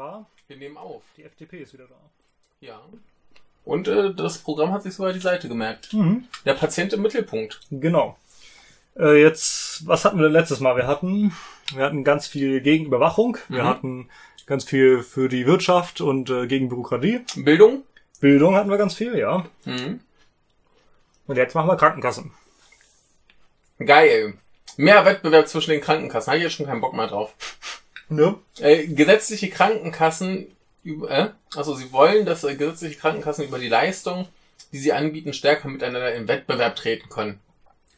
Tara, Wir nehmen auf. die FDP ist wieder da. Ja. Und äh, das Programm hat sich sogar die Seite gemerkt. Mhm. Der Patient im Mittelpunkt. Genau. Äh, jetzt, was hatten wir denn letztes Mal? Wir hatten, wir hatten ganz viel gegen Überwachung, wir Mhm. hatten ganz viel für die Wirtschaft und äh, gegen Bürokratie. Bildung. Bildung hatten wir ganz viel, ja. Mhm. Und jetzt machen wir Krankenkassen. Geil. Mehr Wettbewerb zwischen den Krankenkassen. Habe ich jetzt schon keinen Bock mehr drauf. Ne? Äh, gesetzliche Krankenkassen, äh? also sie wollen, dass äh, gesetzliche Krankenkassen über die Leistung, die sie anbieten, stärker miteinander in Wettbewerb treten können.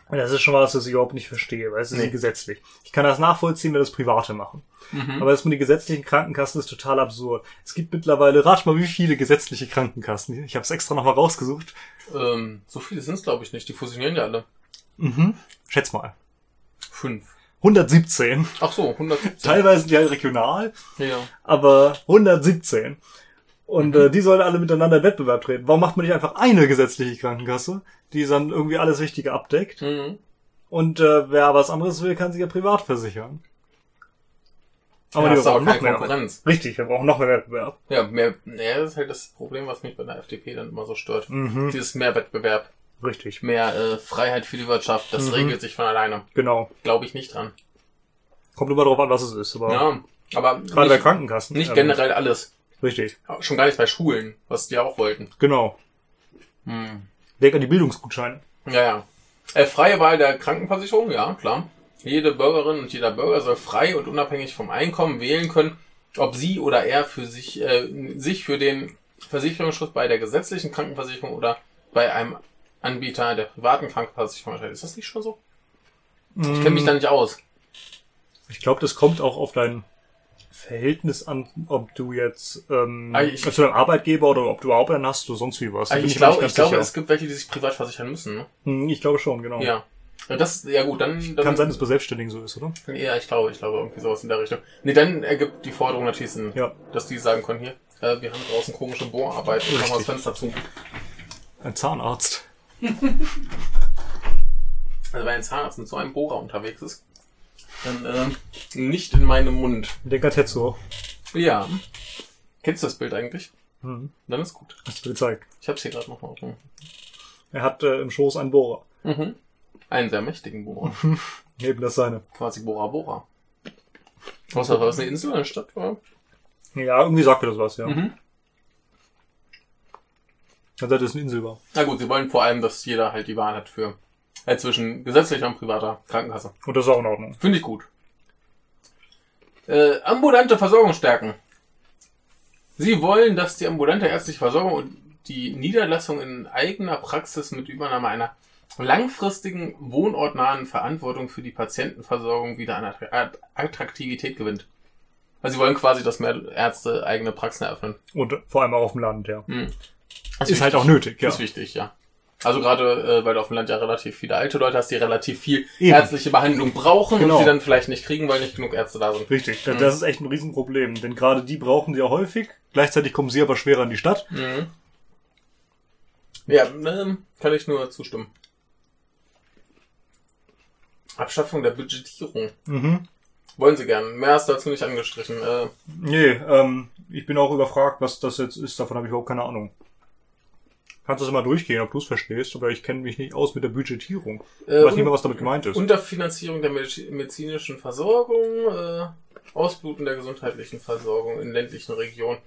Und das ist schon was, was ich überhaupt nicht verstehe, weil es ist Nee. nicht gesetzlich. Ich kann das nachvollziehen, wenn das Private machen. Mhm. Aber das mit den gesetzlichen Krankenkassen ist total absurd. Es gibt mittlerweile, rat mal, wie viele gesetzliche Krankenkassen. Ich habe es extra nochmal rausgesucht. Ähm, so viele sind es, glaube ich, nicht. Die fusionieren ja alle. Mhm. Schätz mal. Fünf. 117. Ach so, 117. Teilweise sind die halt regional, Ja. aber 117. Und Mhm. äh, die sollen alle miteinander in Wettbewerb treten. Warum macht man nicht einfach eine gesetzliche Krankenkasse, die dann irgendwie alles Wichtige abdeckt? Mhm. Und äh, wer was anderes will, kann sich ja privat versichern. Aber ja, ist aber brauchen noch keine mehr. Konkurrenz. Richtig, wir brauchen noch mehr Wettbewerb. Ja, mehr, ja, das ist halt das Problem, was mich bei der FDP dann immer so stört. Mhm. Dieses mehr Wettbewerb, Richtig, mehr äh, Freiheit für die Wirtschaft, das Mhm. regelt sich von alleine. genau. Glaube ich nicht dran. Kommt immer darauf an, was es ist. Aber Ja, aber gerade bei nicht, Krankenkassen. nicht ähm, generell alles. Richtig, Schon gar nicht bei Schulen, was die auch wollten. genau. Hm. Denk an die Bildungsgutscheine. Ja, ja. Äh, freie Wahl der Krankenversicherung, ja, klar. Jede Bürgerin und jeder Bürger soll frei und unabhängig vom Einkommen wählen können, ob sie oder er für sich, äh, sich für den Versicherungsschutz bei der gesetzlichen Krankenversicherung oder bei einem Anbieter der privaten Krankenversicherung. Ist das nicht schon so? Ich kenne mich da nicht aus. Ich glaube, das kommt auch auf dein Verhältnis an, ob du jetzt ähm, Ah, ich- zu deinem Arbeitgeber oder ob du überhaupt einen hast oder sonst wie was. Also ich, ganz ich glaube, es gibt welche, die sich privat versichern müssen. Ne? Hm, ich glaube schon, genau. Ja. ja. Das, ja gut, dann, dann Kann sein, dass es bei Selbstständigen so ist, oder? Ja, ich glaube, ich glaube, irgendwie sowas in der Richtung. Nee, dann ergibt die Forderung natürlich Sinn, Ja. dass die sagen können, hier, äh, wir haben draußen komische Bohrarbeit, ich mach mal das. Fenster zu. Ein Zahnarzt. Also wenn ein Zahnarzt mit so einem Bohrer unterwegs ist, dann ähm, nicht in meinem Mund. Denk an Tetsuo. Ja. Kennst du das Bild eigentlich? Hm. Dann ist gut. Hast du gezeigt. Ich hab's hier gerade noch mal rum. Er hat äh, im Schoß einen Bohrer. Mhm. Einen sehr mächtigen Bohrer. Eben das seine. Quasi Bora Bora. Außer war es eine Insel, eine Stadt? Oder? Ja, irgendwie sagt er das was, ja. Mhm. Er, es ist eine Insel war. Na gut, sie wollen vor allem, dass jeder halt die Wahl hat für äh, zwischen gesetzlicher und privater Krankenkasse. Und das ist auch in Ordnung. Finde ich gut. Äh, ambulante Versorgung stärken. Sie wollen, dass die ambulante ärztliche Versorgung und die Niederlassung in eigener Praxis mit Übernahme einer langfristigen, wohnortnahen Verantwortung für die Patientenversorgung wieder an Attra- Attraktivität gewinnt. Also sie wollen quasi, dass mehr Ärzte eigene Praxen eröffnen. Und vor allem auch auf dem Land, ja. Hm. Ist, halt auch nötig, ja. Ist wichtig, ja. Also gerade, äh, weil du auf dem Land ja relativ viele alte Leute hast, die relativ viel Eben. ärztliche Behandlung brauchen Genau. und sie dann vielleicht nicht kriegen, weil nicht genug Ärzte da sind. Richtig. Mhm. Das ist echt ein Riesenproblem. Denn gerade die brauchen sie ja häufig. Gleichzeitig kommen sie aber schwerer in die Stadt. Mhm. Ja, ähm, kann ich nur zustimmen. Abschaffung der Budgetierung. Mhm. Wollen sie gern. Mehr ist dazu nicht angestrichen. Äh, Nee, ähm, ich bin auch überfragt, was das jetzt ist. Davon habe ich überhaupt keine Ahnung. Kannst du das mal durchgehen, ob du es verstehst, aber ich kenne mich nicht aus mit der Budgetierung. äh, Ich weiß nicht mehr, was damit gemeint ist. Unterfinanzierung der Mediz- medizinischen Versorgung, äh, Ausbluten der gesundheitlichen Versorgung in ländlichen Regionen.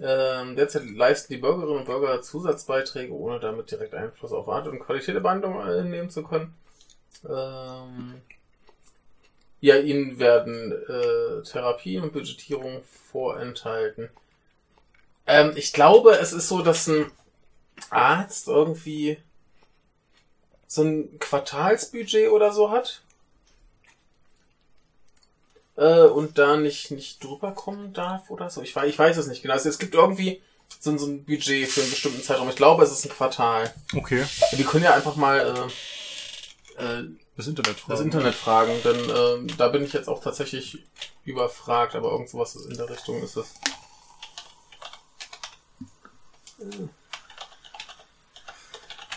Ähm, derzeit leisten die Bürgerinnen und Bürger Zusatzbeiträge, ohne damit direkt Einfluss auf Art und Qualität der Behandlung äh, nehmen zu können. Ähm, ja, ihnen werden äh, Therapien und Budgetierung vorenthalten. Ähm, ich glaube, es ist so, dass ein Arzt irgendwie so ein Quartalsbudget oder so hat. Äh, und da nicht, nicht drüber kommen darf oder so. Ich weiß, ich weiß es nicht genau. Also es gibt irgendwie so, so ein Budget für einen bestimmten Zeitraum. Ich glaube, es ist ein Quartal. Okay. Wir können ja einfach mal äh, äh, Das Internet. das Internet fragen, denn ähm, da bin ich jetzt auch tatsächlich überfragt, aber irgend sowas in der Richtung ist es.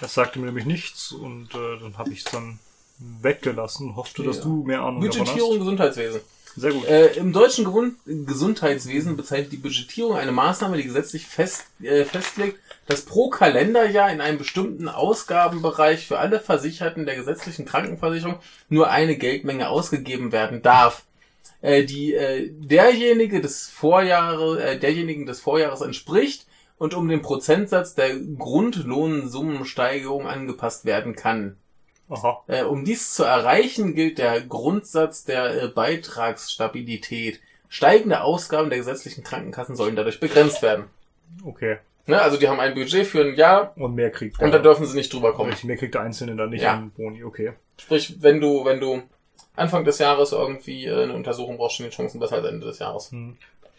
Das sagte mir nämlich nichts und äh, dann habe ich es dann weggelassen. Hoffte, dass Ja. du mehr Ahnung Budgetierung hast. Gesundheitswesen. Sehr gut. Äh, Im deutschen Gewun- Gesundheitswesen bezeichnet die Budgetierung eine Maßnahme, die gesetzlich fest, äh, festlegt, dass pro Kalenderjahr in einem bestimmten Ausgabenbereich für alle Versicherten der gesetzlichen Krankenversicherung nur eine Geldmenge ausgegeben werden darf. Äh, die äh, derjenige des Vorjahres, äh, derjenigen des Vorjahres entspricht und um den Prozentsatz der Grundlohnsummensteigerung angepasst werden kann. Aha. Äh, um dies zu erreichen, gilt der Grundsatz der äh, Beitragsstabilität. Steigende Ausgaben der gesetzlichen Krankenkassen sollen dadurch begrenzt werden. Okay. Ne? Also die haben ein Budget für ein Jahr Und mehr kriegt und da dürfen sie nicht drüber kommen. Mehr kriegt der Einzelne dann nicht Ja. an Boni. Okay. Sprich, wenn du, wenn du Anfang des Jahres irgendwie äh, eine Untersuchung brauchst, stehen die Chancen besser als Ende des Jahres.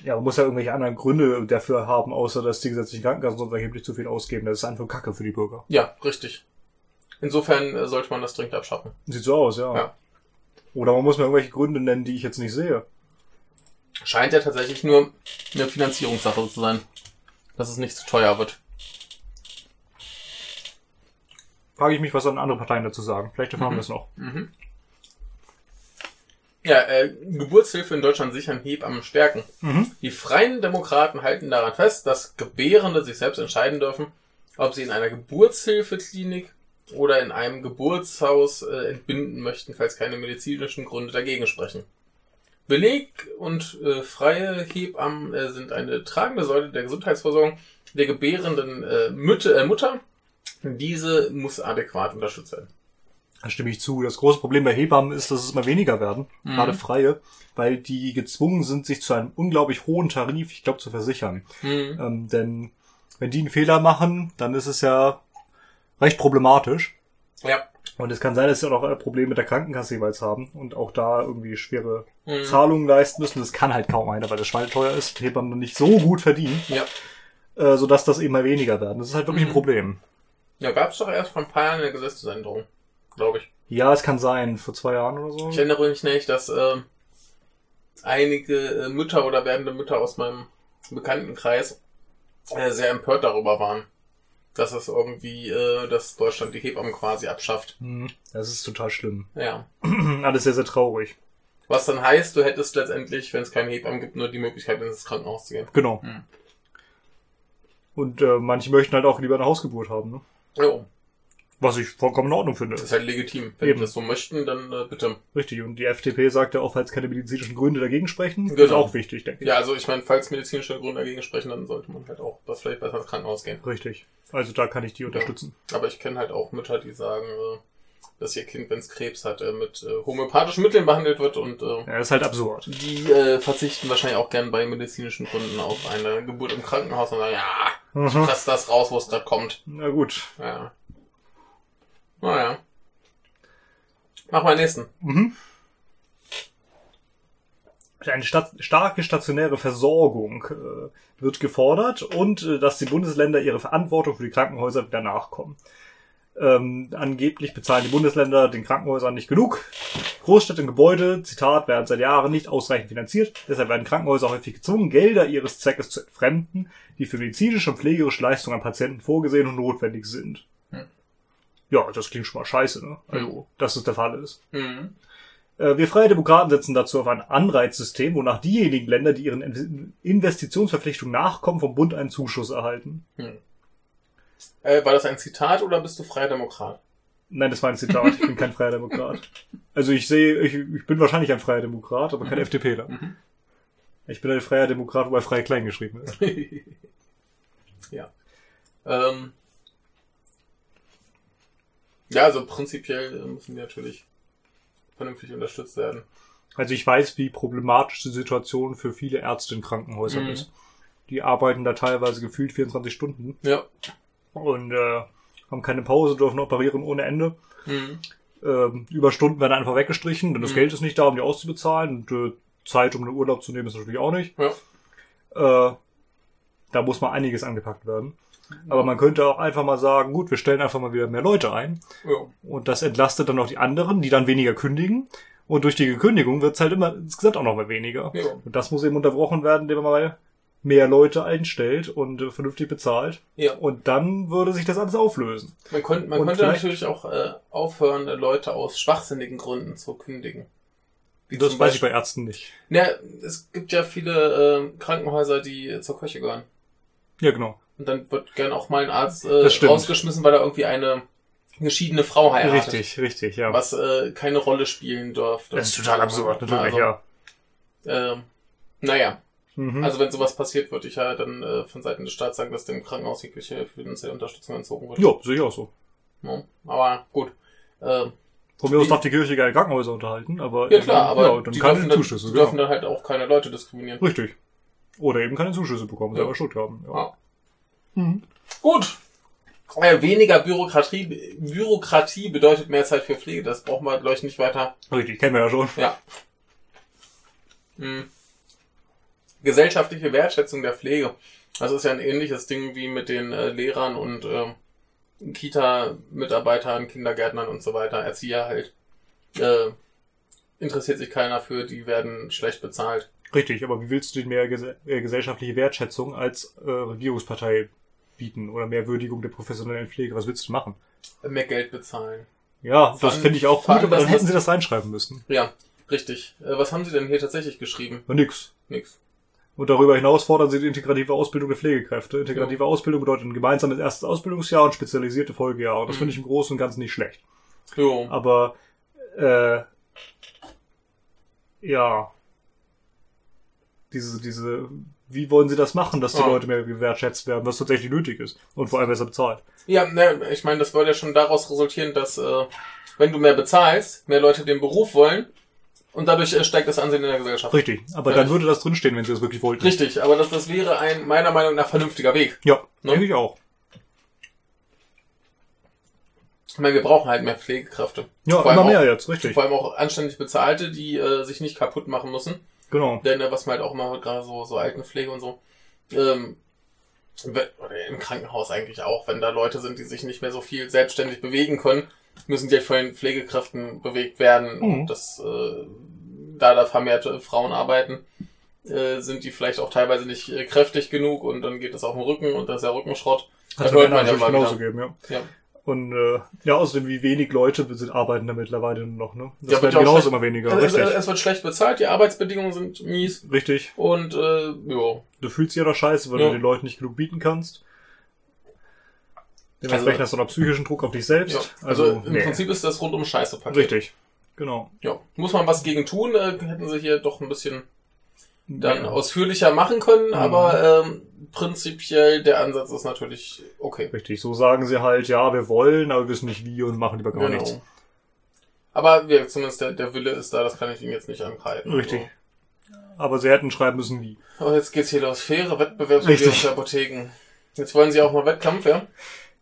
Ja, man muss ja irgendwelche anderen Gründe dafür haben, außer dass die gesetzlichen Krankenkassen sonst erheblich zu viel ausgeben. Das ist einfach Kacke für die Bürger. Ja, richtig. Insofern äh, sollte man das dringend abschaffen. Sieht so aus, ja. Ja. Oder man muss mir irgendwelche Gründe nennen, die ich jetzt nicht sehe. Scheint ja tatsächlich nur eine Finanzierungssache zu sein. Dass es nicht zu teuer wird. Frage ich mich, was dann andere Parteien dazu sagen. Vielleicht erfahren Mhm. wir es noch. Mhm. Ja, äh, Geburtshilfe in Deutschland sichern Hebammen stärken. Mhm. Die Freien Demokraten halten daran fest, dass Gebärende sich selbst entscheiden dürfen, ob sie in einer Geburtshilfeklinik oder in einem Geburtshaus äh, entbinden möchten, falls keine medizinischen Gründe dagegen sprechen. Beleg und äh, freie Hebammen äh, sind eine tragende Säule der Gesundheitsversorgung der gebärenden äh, Mütte, äh, Mutter. Diese muss adäquat unterstützt werden. Da stimme ich zu. Das große Problem bei Hebammen ist, dass es immer weniger werden, Mhm. gerade freie, weil die gezwungen sind, sich zu einem unglaublich hohen Tarif, ich glaube, zu versichern. Mhm. Ähm, denn wenn die einen Fehler machen, dann ist es ja recht problematisch. Ja. Und es kann sein, dass sie auch noch ein Problem mit der Krankenkasse jeweils haben und auch da irgendwie schwere Mhm. Zahlungen leisten müssen. Das kann halt kaum einer, weil das schweineteuer ist, Hebammen nicht so gut verdienen, Ja. äh, sodass das immer weniger werden. Das ist halt wirklich Mhm. ein Problem. Ja, gab's doch erst vor ein paar Jahren eine Gesetzesänderung, glaube ich. Ja, es kann sein, vor zwei Jahren oder so. Ich erinnere mich nicht, dass ähm, einige äh, Mütter oder werdende Mütter aus meinem Bekanntenkreis äh, sehr empört darüber waren, dass es irgendwie, äh, dass Deutschland die Hebammen quasi abschafft. Hm, Das ist total schlimm. Ja. Alles sehr, sehr traurig. Was dann heißt, du hättest letztendlich, wenn es keine Hebammen gibt, nur die Möglichkeit, ins Krankenhaus zu gehen. Genau. Hm. Und äh, manche möchten halt auch lieber eine Hausgeburt haben, ne? Jo, Was ich vollkommen in Ordnung finde. das ist halt legitim. Wenn Eben. die das so möchten, dann äh, bitte. Richtig. Und die FDP sagt ja auch, falls keine medizinischen Gründe dagegen sprechen, ist Genau. auch wichtig, denke ich. Ja, also ich meine, falls medizinische Gründe dagegen sprechen, dann sollte man halt auch das vielleicht besser ins Krankenhaus gehen. Richtig. Also da kann ich die unterstützen. Aber ich kenne halt auch Mütter, die sagen, äh, dass ihr Kind, wenn es Krebs hat, äh, mit äh, homöopathischen Mitteln behandelt wird und äh, Ja, das ist halt absurd. die äh, verzichten wahrscheinlich auch gern bei medizinischen Gründen auf eine Geburt im Krankenhaus und sagen, ja, ich Mhm. press das raus, wo es gerade kommt. Na gut. Ja. Naja. Mach mal den nächsten. Mhm. Eine stat starke stationäre Versorgung äh, wird gefordert und äh, dass die Bundesländer ihre Verantwortung für die Krankenhäuser wieder nachkommen. Ähm, angeblich bezahlen die Bundesländer den Krankenhäusern nicht genug. Großstädte und Gebäude, Zitat, werden seit Jahren nicht ausreichend finanziert. Deshalb werden Krankenhäuser häufig gezwungen, Gelder ihres Zweckes zu entfremden, die für medizinische und pflegerische Leistungen an Patienten vorgesehen und notwendig sind. Hm. Ja, das klingt schon mal scheiße, ne? Also, dass es der Fall ist. Mhm. Wir Freie Demokraten setzen dazu auf ein Anreizsystem, wonach diejenigen Länder, die ihren In- Investitionsverpflichtungen nachkommen, vom Bund einen Zuschuss erhalten. Äh, war das ein Zitat oder bist du freier Demokrat? Nein, das war ein Zitat. Ich bin kein Freier Demokrat. Also ich sehe, ich, ich bin wahrscheinlich ein Freier Demokrat, aber kein Mhm. FDPler. Mhm. Ich bin ein Freier Demokrat, wobei frei klein geschrieben ist. ja. Ähm. Ja, also prinzipiell müssen die natürlich vernünftig unterstützt werden. Also ich weiß, wie problematisch die Situation für viele Ärzte in Krankenhäusern Mhm. ist. Die arbeiten da teilweise gefühlt 24 Stunden Ja. und äh, haben keine Pause, dürfen operieren ohne Ende. Mhm. ähm, Überstunden werden einfach weggestrichen, denn das Mhm. Geld ist nicht da, um die auszubezahlen und äh, Zeit, um den Urlaub zu nehmen, ist natürlich auch nicht. Ja. Äh, da muss mal einiges angepackt werden. Aber man könnte auch einfach mal sagen, gut, wir stellen einfach mal wieder mehr Leute ein Ja. und das entlastet dann auch die anderen, die dann weniger kündigen. Und durch die Gekündigung wird es halt immer insgesamt auch noch mal weniger. Ja. Und das muss eben unterbrochen werden, indem man mal mehr Leute einstellt und äh, vernünftig bezahlt. Ja. Und dann würde sich das alles auflösen. Man, könnte, man könnte natürlich auch äh, aufhören, äh, Leute aus schwachsinnigen Gründen zu kündigen. Wie Das weiß ich bei Ärzten nicht. Ja, es gibt ja viele äh, Krankenhäuser, die zur Kirche gehören. Ja, genau. Und dann wird gern auch mal ein Arzt äh, rausgeschmissen, weil er irgendwie eine geschiedene Frau heiratet. Richtig, richtig, ja. Was äh, keine Rolle spielen dürfte. Das ist total absurd, natürlich, also, ja. Ähm, naja, Mhm. also wenn sowas passiert, würde ich ja dann äh, von Seiten des Staats sagen, dass dem Krankenhaus jegliche finanzielle Unterstützung entzogen wird. ja, sehe ich auch so. Ja, aber gut. Äh, Von mir aus darf die Kirche gerne Krankenhäuser unterhalten, aber ja klar, aber ja, dann die, keine dürfen dann, Zuschüsse. die Genau. dürfen dann halt auch keine Leute diskriminieren. Richtig. Oder eben keine Zuschüsse bekommen, Ja. selber Schuld haben. Ja. Ja. Mhm. Gut. Äh, weniger Bürokratie, Bürokratie bedeutet mehr Zeit für Pflege. Das brauchen wir, glaube ich, nicht weiter. Richtig, kennen wir ja schon. Ja. Hm. Gesellschaftliche Wertschätzung der Pflege. Das ist ja ein ähnliches Ding wie mit den äh, Lehrern und ähm, Kita-Mitarbeitern, Kindergärtnern und so weiter, Erzieher halt. Äh, interessiert sich keiner für, die werden schlecht bezahlt. Richtig, aber wie willst du denn mehr ges äh, gesellschaftliche Wertschätzung als äh, Regierungspartei bieten oder mehr Würdigung der professionellen Pflege? Was willst du machen? Mehr Geld bezahlen. Ja, das finde ich auch gut, aber dann hätten sie das reinschreiben müssen. Ja, richtig. Äh, was haben Sie denn hier tatsächlich geschrieben? Na, nix. Nix. Und darüber hinaus fordern sie die integrative Ausbildung der Pflegekräfte. Integrative Ausbildung bedeutet ein gemeinsames erstes Ausbildungsjahr und spezialisierte Folgejahre. Das Mhm. finde ich im Großen und Ganzen nicht schlecht. Jo. Aber äh, ja, diese, diese, wie wollen sie das machen, dass die Ah. Leute mehr gewertschätzt werden, was tatsächlich nötig ist und vor allem besser bezahlt? Ja, ne, ich meine, das würde ja schon daraus resultieren, dass äh, wenn du mehr bezahlst, mehr Leute den Beruf wollen und dadurch äh, steigt das Ansehen in der Gesellschaft. Richtig, aber Ja. dann würde das drinstehen, wenn sie das wirklich wollten. Richtig, aber das, das wäre ein meiner Meinung nach vernünftiger Weg. Ja, Ne? denke ich auch. Ich meine, wir brauchen halt mehr Pflegekräfte. Ja, Vor allem immer mehr auch- jetzt, richtig. Vor allem auch anständig bezahlte, die äh, sich nicht kaputt machen müssen. Genau. Denn äh, was man halt auch mal hört, gerade so, so Altenpflege und so, ähm, im Krankenhaus eigentlich auch, wenn da Leute sind, die sich nicht mehr so viel selbstständig bewegen können, müssen die halt von den Pflegekräften bewegt werden. Mhm. Und das, äh, da da vermehrt äh, Frauen arbeiten, äh, sind die vielleicht auch teilweise nicht äh, kräftig genug und dann geht es auf den Rücken und das ist ja Rückenschrott. Hat Das hört man ja mal genauso geben, ja. Ja. Und äh, ja, außerdem, wie wenig Leute sind, arbeiten da mittlerweile noch, ne? Das Ja, wird werden ja genauso immer weniger, Es, richtig. es, wird schlecht bezahlt, die Arbeitsbedingungen sind mies richtig. und äh, jo. Du fühlst dich ja doch scheiße, weil Ja. du den Leuten nicht genug bieten kannst. Dementsprechend Also- hast du noch psychischen Druck auf dich selbst. Ja. Also, Also, im nee. Prinzip ist das rundum scheiße Paket. Richtig. Genau. Ja. Muss man was gegen tun, äh, hätten sie hier doch ein bisschen dann Ja. ausführlicher machen können, Mhm. aber ähm, prinzipiell der Ansatz ist natürlich okay. Richtig. So sagen sie halt, ja, wir wollen, aber wir wissen nicht wie und machen lieber gar Genau. nichts. Aber wir, zumindest der, der Wille ist da, das kann ich Ihnen jetzt nicht angreifen. Richtig. Aber sie hätten schreiben müssen wie. Also. Oh, jetzt geht's hier los. Faire Wettbewerbsbedingungen für Apotheken. Jetzt wollen Sie auch noch Wettkampf, ja?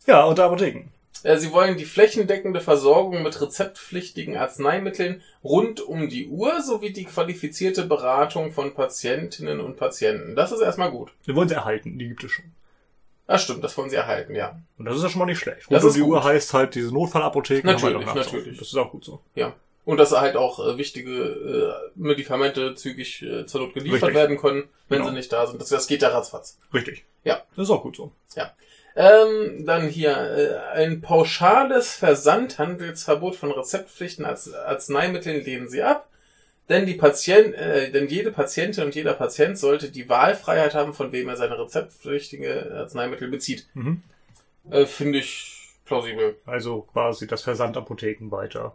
Ja, unter Apotheken. Äh, Sie wollen die flächendeckende Versorgung mit rezeptpflichtigen Arzneimitteln rund um die Uhr sowie die qualifizierte Beratung von Patientinnen und Patienten. Das ist erstmal gut. Wir wollen sie erhalten, die gibt es schon. Ah, stimmt, das wollen Sie erhalten, ja. Und das ist ja schon mal nicht schlecht. Das Rund um ist die gut. Uhr heißt halt diese Notfallapotheken. Natürlich, nachts natürlich. Das ist auch gut so. Ja. Und dass halt auch äh, wichtige äh, Medikamente zügig äh, zur Not geliefert Richtig. werden können, wenn Genau. sie nicht da sind. Das, das geht ja ratzfatz. Richtig. Ja. Das ist auch gut so. Ähm, dann hier äh, ein pauschales Versandhandelsverbot von rezeptpflichten als Arzneimitteln lehnen sie ab. Denn die Patient, äh, denn jede Patientin und jeder Patient sollte die Wahlfreiheit haben, von wem er seine rezeptpflichtige Arzneimittel bezieht. Mhm. Äh, Finde ich plausibel. Also quasi das Versandapotheken weiter.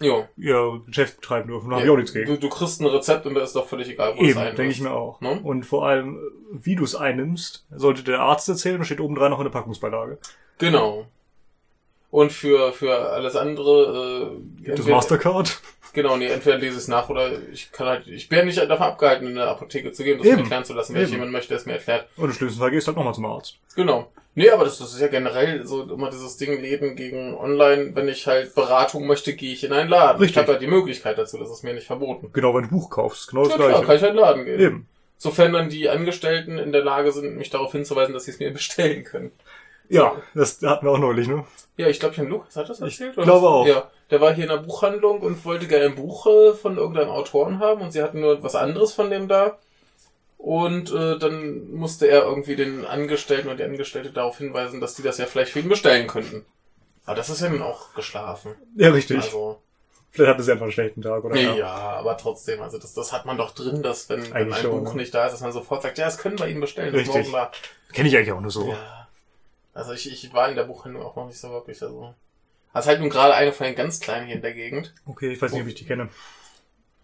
Jo. Ihr Geschäft betreiben dürfen. Da habe Ja, ich auch nichts gegen. Du, du kriegst ein Rezept und da ist doch völlig egal, wo es Eben, denke ich mir auch. Ne? Und vor allem, wie du es einnimmst, sollte der Arzt erzählen und steht oben dran noch eine Packungsbeilage. Genau. Und für, für alles andere, äh, Gibt es Mastercard? Genau, nee, entweder lese ich es nach oder ich kann halt, ich bin nicht davon abgehalten, in eine Apotheke zu gehen, das Eben. mir erklären zu lassen, wenn ich jemand möchte, der es mir erklärt. Und im schlimmsten Fall gehst du halt nochmal zum Arzt. Genau. Nee, aber das, das ist ja generell so immer dieses Ding Läden gegen online. Wenn ich halt Beratung möchte, gehe ich in einen Laden. Richtig. Ich habe halt die Möglichkeit dazu, das ist mir nicht verboten. Genau, wenn du ein Buch kaufst. Genau das Ja klar, gleiche. kann ich halt in den Laden gehen. Eben. Sofern dann die Angestellten in der Lage sind, mich darauf hinzuweisen, dass sie es mir bestellen können. Ja, das hatten wir auch neulich, ne? Ja, ich glaube, Jan Lukas hat das Ich erzählt. glaube was? auch. Ja, der war hier in der Buchhandlung und wollte gerne ein Buch äh, von irgendeinem Autoren haben und sie hatten nur was anderes von dem da. Und äh, dann musste er irgendwie den Angestellten und die Angestellte darauf hinweisen, dass die das ja vielleicht für ihn bestellen könnten. Aber das ist ja nun auch geschlafen. Ja, richtig. Also, Vielleicht hatte sie einfach einen schlechten Tag, oder? Ja, aber trotzdem, also das, das hat man doch drin, dass wenn, wenn ein schon, Buch ja. nicht da ist, dass man sofort sagt, ja, das können wir Ihnen bestellen, das Kenne ich eigentlich auch nur so. Ja. Also ich, ich war in der Buchhandlung auch noch nicht so wirklich, also. Also halt nun gerade eine von den ganz kleinen hier in der Gegend. Okay, ich weiß nicht, ob ich die kenne.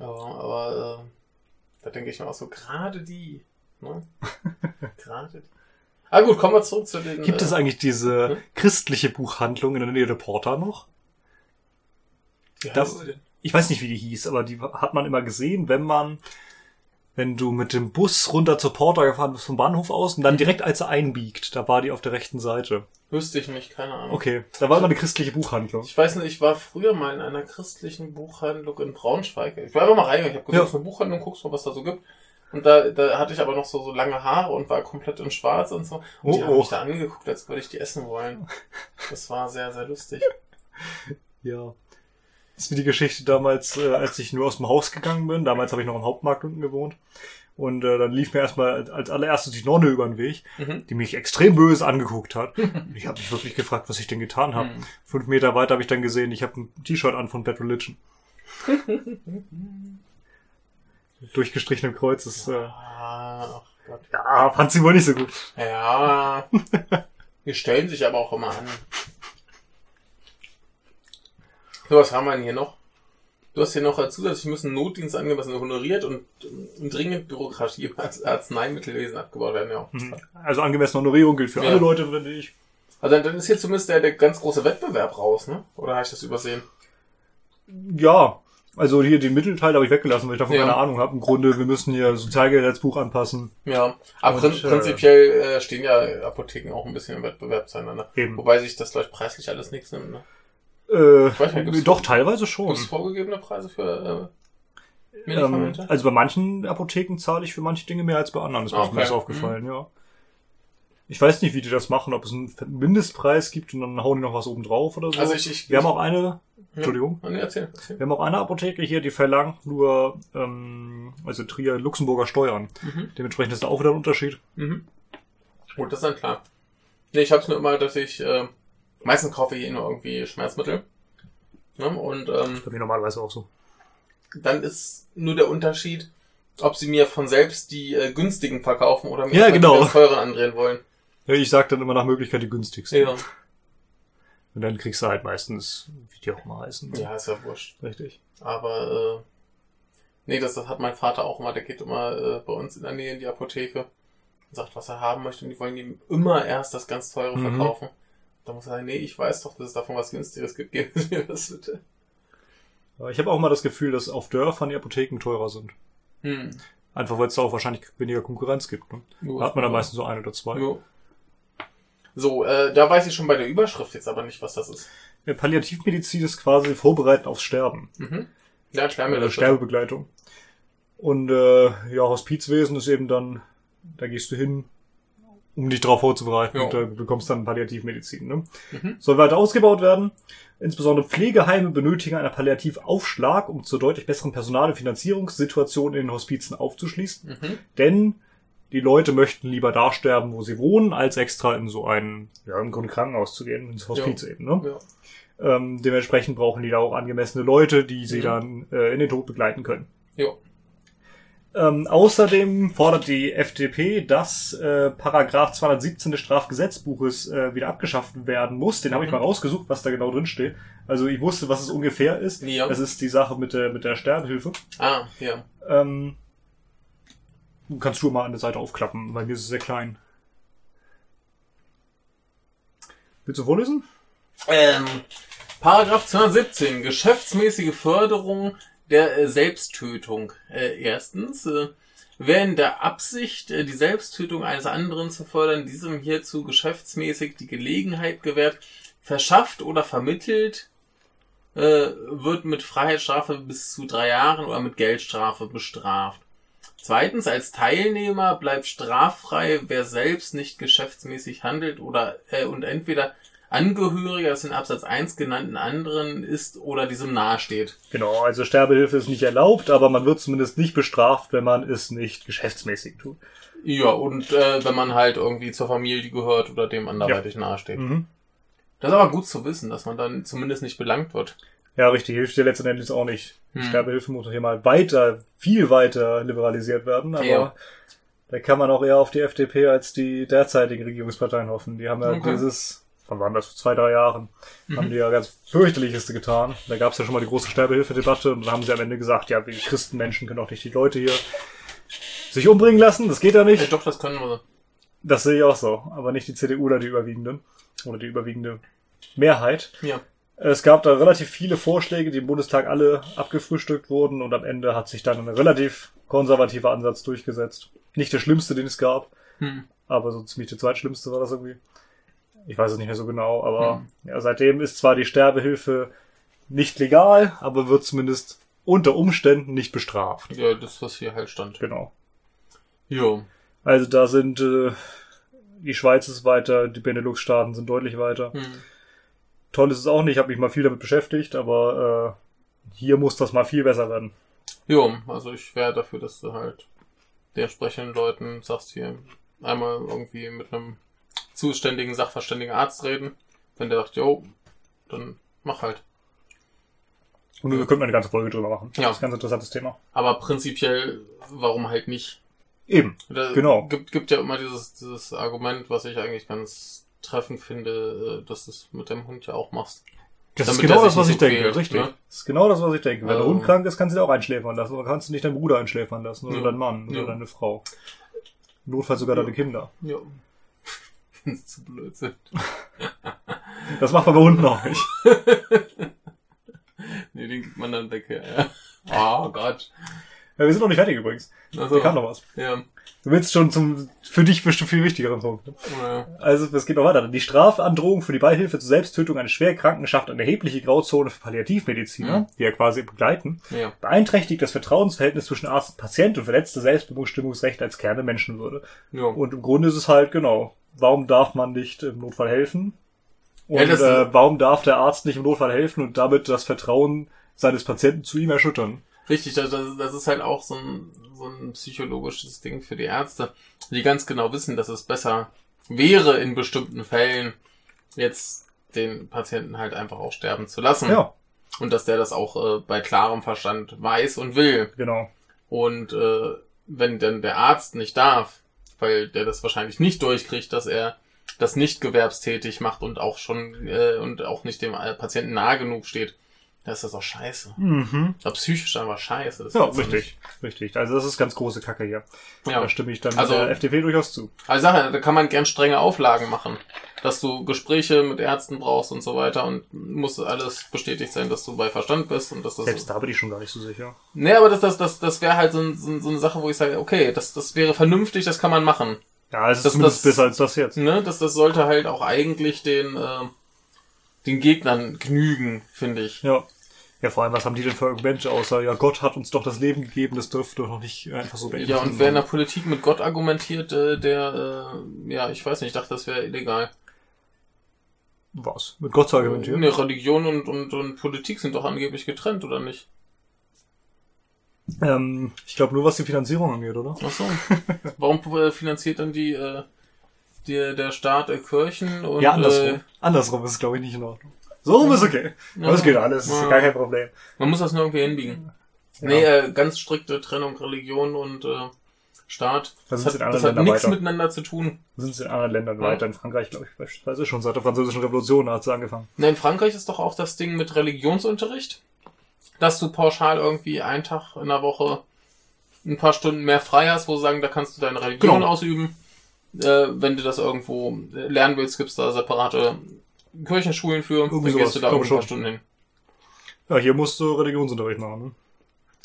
Ja, aber äh, da denke ich mir auch so, gerade die. Ne? gerade die. Ah gut, kommen wir zurück zu den. Gibt äh, es eigentlich diese hm? christliche Buchhandlung in der Nähe der Porta noch? wie da- heißt die denn? Ich weiß nicht, wie die hieß, aber die hat man immer gesehen, wenn man, wenn du mit dem Bus runter zur Porta gefahren bist vom Bahnhof aus und dann direkt als er einbiegt, da war die auf der rechten Seite. Wüsste ich nicht, keine Ahnung. Okay, da war immer eine christliche Buchhandlung. Ich weiß nicht, ich war früher mal in einer christlichen Buchhandlung in Braunschweig. Ich war einfach mal reingegangen, ich habe gesagt, Ja. eine Buchhandlung, guckst mal, was da so gibt. Und da, da hatte ich aber noch so, so lange Haare und war komplett in schwarz und so. Und die Oh, haben oh. mich da angeguckt, als würde ich die essen wollen. Das war sehr, sehr lustig. Ja. Das ist wie die Geschichte damals, äh, als ich nur aus dem Haus gegangen bin. Damals habe ich noch am Hauptmarkt unten gewohnt. Und äh, dann lief mir erstmal als- allererstes die Nonne über den Weg, Mhm. die mich extrem böse angeguckt hat. Ich habe mich wirklich gefragt, was ich denn getan habe. Mhm. Fünf Meter weiter habe ich dann gesehen, ich habe ein T-Shirt an von Bad Religion. Durchgestrichenem Kreuz ist, äh, Ah, ach Gott. ja, fand sie wohl nicht so gut. Ja. Wir stellen sich aber auch immer an. So, was haben wir denn hier noch? Du hast hier noch als zusätzlich müssen Notdienst angemessen honoriert und, und dringend Bürokratie im Arz- Arzneimittelwesen abgebaut werden. Ja. Mhm. Also angemessene Honorierung gilt für Ja. alle Leute, finde ich. Also dann ist hier zumindest der, der ganz große Wettbewerb raus, ne? Oder habe ich das übersehen? Ja, also hier den Mittelteil habe ich weggelassen, weil ich davon Ja. keine Ahnung habe. Im Grunde, wir müssen hier Sozialgesetzbuch anpassen. Ja, aber Und, äh, prinzipiell äh, stehen ja Apotheken auch ein bisschen im Wettbewerb zueinander. Eben. Wobei sich das, glaube ich, preislich alles nichts nimmt. Ne? Äh, nicht, doch, teilweise schon. Gibt es vorgegebene Preise für äh, Ähm, Medikamente? also bei manchen Apotheken zahle ich für manche Dinge mehr als bei anderen. Das ist mir Ah, Okay. zumindest aufgefallen, ja. Ich weiß nicht, wie die das machen, ob es einen Mindestpreis gibt und dann hauen die noch was oben drauf oder so. Also ich, ich wir haben auch eine, Entschuldigung, Ja. Nee, erzähl, erzähl. wir haben auch eine Apotheke hier, die verlangt nur, ähm, also Trier Luxemburger Steuern. Mhm. Dementsprechend ist da auch wieder ein Unterschied. Mhm. Gut, das ist dann klar. Nee, ich hab's nur immer, dass ich, äh, meistens kaufe ich eh nur irgendwie Schmerzmittel. Ne? Und ähm, Bei mir normalerweise auch so. dann ist nur der Unterschied, ob sie mir von selbst die äh, günstigen verkaufen oder mir Ja, genau. die ganz teuren andrehen wollen. Ja, ich sag dann immer nach Möglichkeit die günstigste. Ja. Und dann kriegst du halt meistens, wie die auch mal heißen. Ja, ist ja wurscht. Richtig. Aber äh, nee, das, das hat mein Vater auch immer. Der geht immer äh, bei uns in der Nähe in die Apotheke und sagt, was er haben möchte. Und die wollen ihm immer erst das ganz teure Mhm. Da muss er sagen, nee, ich weiß doch, dass es davon was günstiges gibt. Geben Sie mir das bitte. Ich habe auch mal das Gefühl, dass auf Dörfern die Apotheken teurer sind. Hm. Einfach weil es da auch wahrscheinlich weniger Konkurrenz gibt. Ne? Da hat man dann meistens so ein oder zwei. Jo. So, äh, da weiß ich schon bei der Überschrift jetzt aber nicht, was das ist. Ja, Palliativmedizin ist quasi Vorbereiten aufs Sterben. Mhm. Ja, Oder das. bitte. Sterbebegleitung. Und äh, ja, Hospizwesen ist eben dann, da gehst du hin, um dich darauf vorzubereiten Ja. und äh, bekommst dann Palliativmedizin. Ne? Mhm. Soll weiter ausgebaut werden. Insbesondere Pflegeheime benötigen einen Palliativaufschlag, um zur deutlich besseren Personal- und Finanzierungssituation in den Hospizen aufzuschließen. Mhm. Denn die Leute möchten lieber da sterben, wo sie wohnen, als extra in so ein, ja, im Grunde Krankenhaus zu gehen, ins Hospiz Ja. eben. Ne? Ja. Ähm, dementsprechend brauchen die da auch angemessene Leute, die sie Mhm. dann äh, in den Tod begleiten können. Jo. Ähm, außerdem fordert die FDP, dass äh, Paragraph 217 des Strafgesetzbuches äh, wieder abgeschafft werden muss. Den habe ich Mhm. mal rausgesucht, was da genau drin steht. Also ich wusste, was es ungefähr ist. Ja. Es ist die Sache mit der, mit der Sterbehilfe. Ah, ja. Ähm, kannst du mal an der Seite aufklappen, bei mir ist es sehr klein. Willst du vorlesen? Ähm, Paragraph 217, geschäftsmäßige Förderung der äh, Selbsttötung. Äh, erstens, äh, wer in der Absicht, äh, die Selbsttötung eines anderen zu fördern, diesem hierzu geschäftsmäßig die Gelegenheit gewährt, verschafft oder vermittelt, äh, wird mit Freiheitsstrafe bis zu drei Jahren oder mit Geldstrafe bestraft. Zweitens, als Teilnehmer bleibt straffrei, wer selbst nicht geschäftsmäßig handelt oder äh, und entweder Angehöriger des in Absatz 1 genannten anderen ist oder diesem nahesteht. Genau, also Sterbehilfe ist nicht erlaubt, aber man wird zumindest nicht bestraft, wenn man es nicht geschäftsmäßig tut. Ja, und äh, wenn man halt irgendwie zur Familie gehört oder dem anderweitig nahesteht. Mhm. Das ist aber gut zu wissen, dass man dann zumindest nicht belangt wird. Ja, richtig, hilft dir letzten Endes auch nicht. Hm. Sterbehilfe muss hier mal weiter, viel weiter liberalisiert werden, aber Ja. da kann man auch eher auf die FDP als die derzeitigen Regierungsparteien hoffen. Die haben ja Okay. dieses, wann waren das, vor zwei, drei Jahren, haben die ja ganz fürchterlichste getan. Da gab es ja schon mal die große Sterbehilfe-Debatte und dann haben sie am Ende gesagt, ja, wir Christenmenschen können auch nicht die Leute hier sich umbringen lassen, das geht ja Ja, nicht. doch, das können wir. Das sehe ich auch so, aber nicht die CDU oder die überwiegende, oder die überwiegende Mehrheit. Ja. Es gab da relativ viele Vorschläge, die im Bundestag alle abgefrühstückt wurden und am Ende hat sich dann ein relativ konservativer Ansatz durchgesetzt. Nicht der schlimmste, den es gab, Hm. aber so ziemlich der zweitschlimmste war das irgendwie. Ich weiß es nicht mehr so genau, aber ja, seitdem ist zwar die Sterbehilfe nicht legal, aber wird zumindest unter Umständen nicht bestraft. Ja, das, was hier halt stand. Genau. Jo. Also da sind äh, die Schweiz ist weiter, die Benelux-Staaten sind deutlich weiter. Hm. Toll ist es auch nicht, ich habe mich mal viel damit beschäftigt, aber äh, hier muss das mal viel besser werden. Jo, also ich wäre dafür, dass du halt den entsprechenden Leuten sagst hier einmal irgendwie mit einem zuständigen, sachverständigen Arzt reden. Wenn der sagt, jo, dann mach halt. Und wir könnten eine ganze Folge drüber machen. Ja. Das ist ein ganz interessantes Thema. Aber prinzipiell, warum halt nicht? Eben. Da Genau. Gibt, gibt ja immer dieses, dieses Argument, was ich eigentlich ganz treffend finde, äh, dass du es mit dem Hund ja auch machst. Das Damit ist genau das, was ich so denke. Richtig. ne? Das ist genau das, was ich denke. Wenn der Ähm. Hund krank ist, kannst du ihn auch einschläfern lassen. Oder kannst du nicht deinen Bruder einschläfern lassen. Oder Ja. deinen Mann. Oder Ja. deine Frau. Notfalls sogar Ja. deine Kinder. Ja. Wenn's zu blöd sind. Das macht man bei Hunden auch nicht. Nee, den gibt man dann weg, ja. Oh Gott. Ja, wir sind noch nicht fertig übrigens. Also, Da kam noch was. ja. Du willst schon zum für dich bestimmt viel wichtigeren Punkt. Ne? ja. Also, es geht noch weiter. Die Strafandrohung für die Beihilfe zur Selbsttötung eines Schwerkranken schafft eine erhebliche Grauzone für Palliativmediziner, Mhm. die ja quasi begleiten, Ja. beeinträchtigt das Vertrauensverhältnis zwischen Arzt und Patient und verletzt das Selbstbestimmungsrecht als Kern der Menschenwürde. Ja. Und im Grunde ist es halt genau, warum darf man nicht im Notfall helfen? Und Ja, äh, warum darf der Arzt nicht im Notfall helfen und damit das Vertrauen seines Patienten zu ihm erschüttern? Richtig, das, das das ist halt auch so ein, so ein psychologisches Ding für die Ärzte, die ganz genau wissen, dass es besser wäre, in bestimmten Fällen jetzt den Patienten halt einfach auch sterben zu lassen. Ja, Und dass der das auch äh, bei klarem Verstand weiß und will. genau. Und äh, wenn dann der Arzt nicht darf, weil der das wahrscheinlich nicht durchkriegt, dass er das nicht gewerbstätig macht und auch schon äh, und auch nicht dem äh, Patienten nahe genug steht, dann ist das auch scheiße. Mhm. Das ist psychisch einfach scheiße. Das Ja, richtig, richtig. Also das ist ganz große Kacke hier. Ja. Da stimme ich dann Also- der FDP durchaus zu. Also Sache, da kann man gern strenge Auflagen machen, dass du Gespräche mit Ärzten brauchst und so weiter und muss alles bestätigt sein, dass du bei Verstand bist und dass das. Selbst da bin ich schon gar nicht so sicher. Nee, aber das, das, das, das wäre halt so, ein, so, so eine Sache, wo ich sage, okay, das, das wäre vernünftig, das kann man machen. Ja, es ist Das- zumindest das- besser als das jetzt. Ne? Das, das sollte halt auch eigentlich den, äh, den Gegnern genügen, finde ich. Ja. Ja, vor allem, was haben die denn für Argumente außer, ja, Gott hat uns doch das Leben gegeben, das dürfte doch nicht einfach so beendet Ja, und wer in der Politik mit Gott argumentiert, äh, der, äh, ja, ich weiß nicht, ich dachte, das wäre illegal. Was? Mit Gott zu argumentieren? Ne, Religion und, und, und Politik sind doch angeblich getrennt, oder nicht? Ähm, ich glaube nur, was die Finanzierung angeht, oder? Ach so. Warum äh, finanziert dann die, äh, die, der Staat äh, Kirchen und ja, andersrum. Äh, andersrum ist es, glaube ich, nicht in Ordnung. So rum ist okay. Ja. Das geht alles, ist Ja. gar kein Problem. man muss das nur irgendwie hinbiegen. Ja. Nee, äh, ganz strikte Trennung Religion und äh, Staat. Das Das hat, das hat nichts weiter. miteinander zu tun. Sind es in anderen Ländern Ja. weiter. In Frankreich, glaube ich, beispielsweise schon seit der französischen Revolution hat es angefangen. Ne, in Frankreich ist doch auch das Ding mit Religionsunterricht, dass du pauschal irgendwie einen Tag in der Woche ein paar Stunden mehr frei hast, wo sie sagen, da kannst du deine Religion Genau. ausüben. Äh, wenn du das irgendwo lernen willst, gibt's da separate Kirchenschulen für. Irgendwie dann gehst du da irgendwie ein paar. Stunden hin. Ja, hier musst du Religionsunterricht machen. Ne?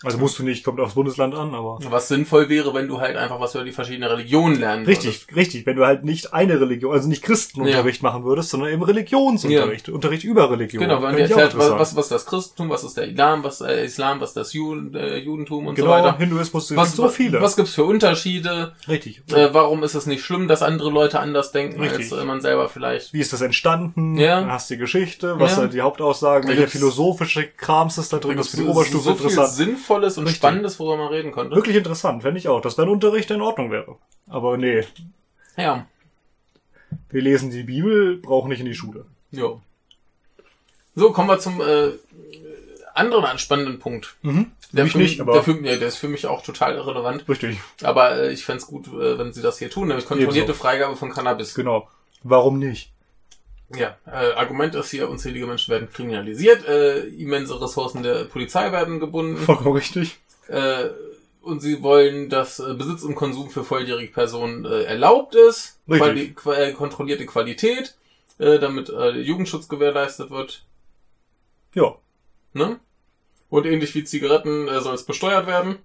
Also musst du nicht, kommt aufs Bundesland an, aber. Was sinnvoll wäre, wenn du halt einfach was über die verschiedenen Religionen lernen Richtig, richtig. Wenn du halt nicht eine Religion, also nicht Christenunterricht machen würdest, sondern eben Religionsunterricht. Unterricht über Religion. Genau, wenn dir erklärt, was, was, was ist das Christentum, was ist der Islam, was äh, Islam, was ist das Juden, äh, Judentum und genau, so weiter. Hinduismus, Was, so viele. was gibt's für Unterschiede? richtig. Äh, warum ist es nicht schlimm, dass andere Leute anders denken, Richtig. als äh, man selber vielleicht? Wie ist das entstanden? Ja. Dann hast du die Geschichte, was Ja. sind die Hauptaussagen, welcher philosophische Krams ist da drin, ist für die Oberstufe so interessant. Sinnvolles und Richtig. Spannendes, worüber man reden konnte. Wirklich interessant, fände ich auch, dass dein Unterricht in Ordnung wäre. Aber nee, Ja. wir lesen die Bibel, brauchen nicht in die Schule. Jo. So, kommen wir zum äh, anderen anspannenden Punkt. Mhm. Der Mich für nicht, aber- der, für, ja, der ist für mich auch total irrelevant. Richtig, Aber äh, ich fänd's gut, äh, wenn sie das hier tun, nämlich kontrollierte Ebenso. Freigabe von Cannabis. genau. Warum nicht? Ja, äh, Argument ist hier, unzählige Menschen werden kriminalisiert, äh, immense Ressourcen der Polizei werden gebunden Vollkommen richtig. äh, und sie wollen, dass äh, Besitz und Konsum für volljährige Personen äh, erlaubt ist. Quali qua äh, kontrollierte Qualität, äh, damit Jugendschutz gewährleistet wird. Ja, Ne? Und ähnlich wie Zigaretten soll es besteuert werden.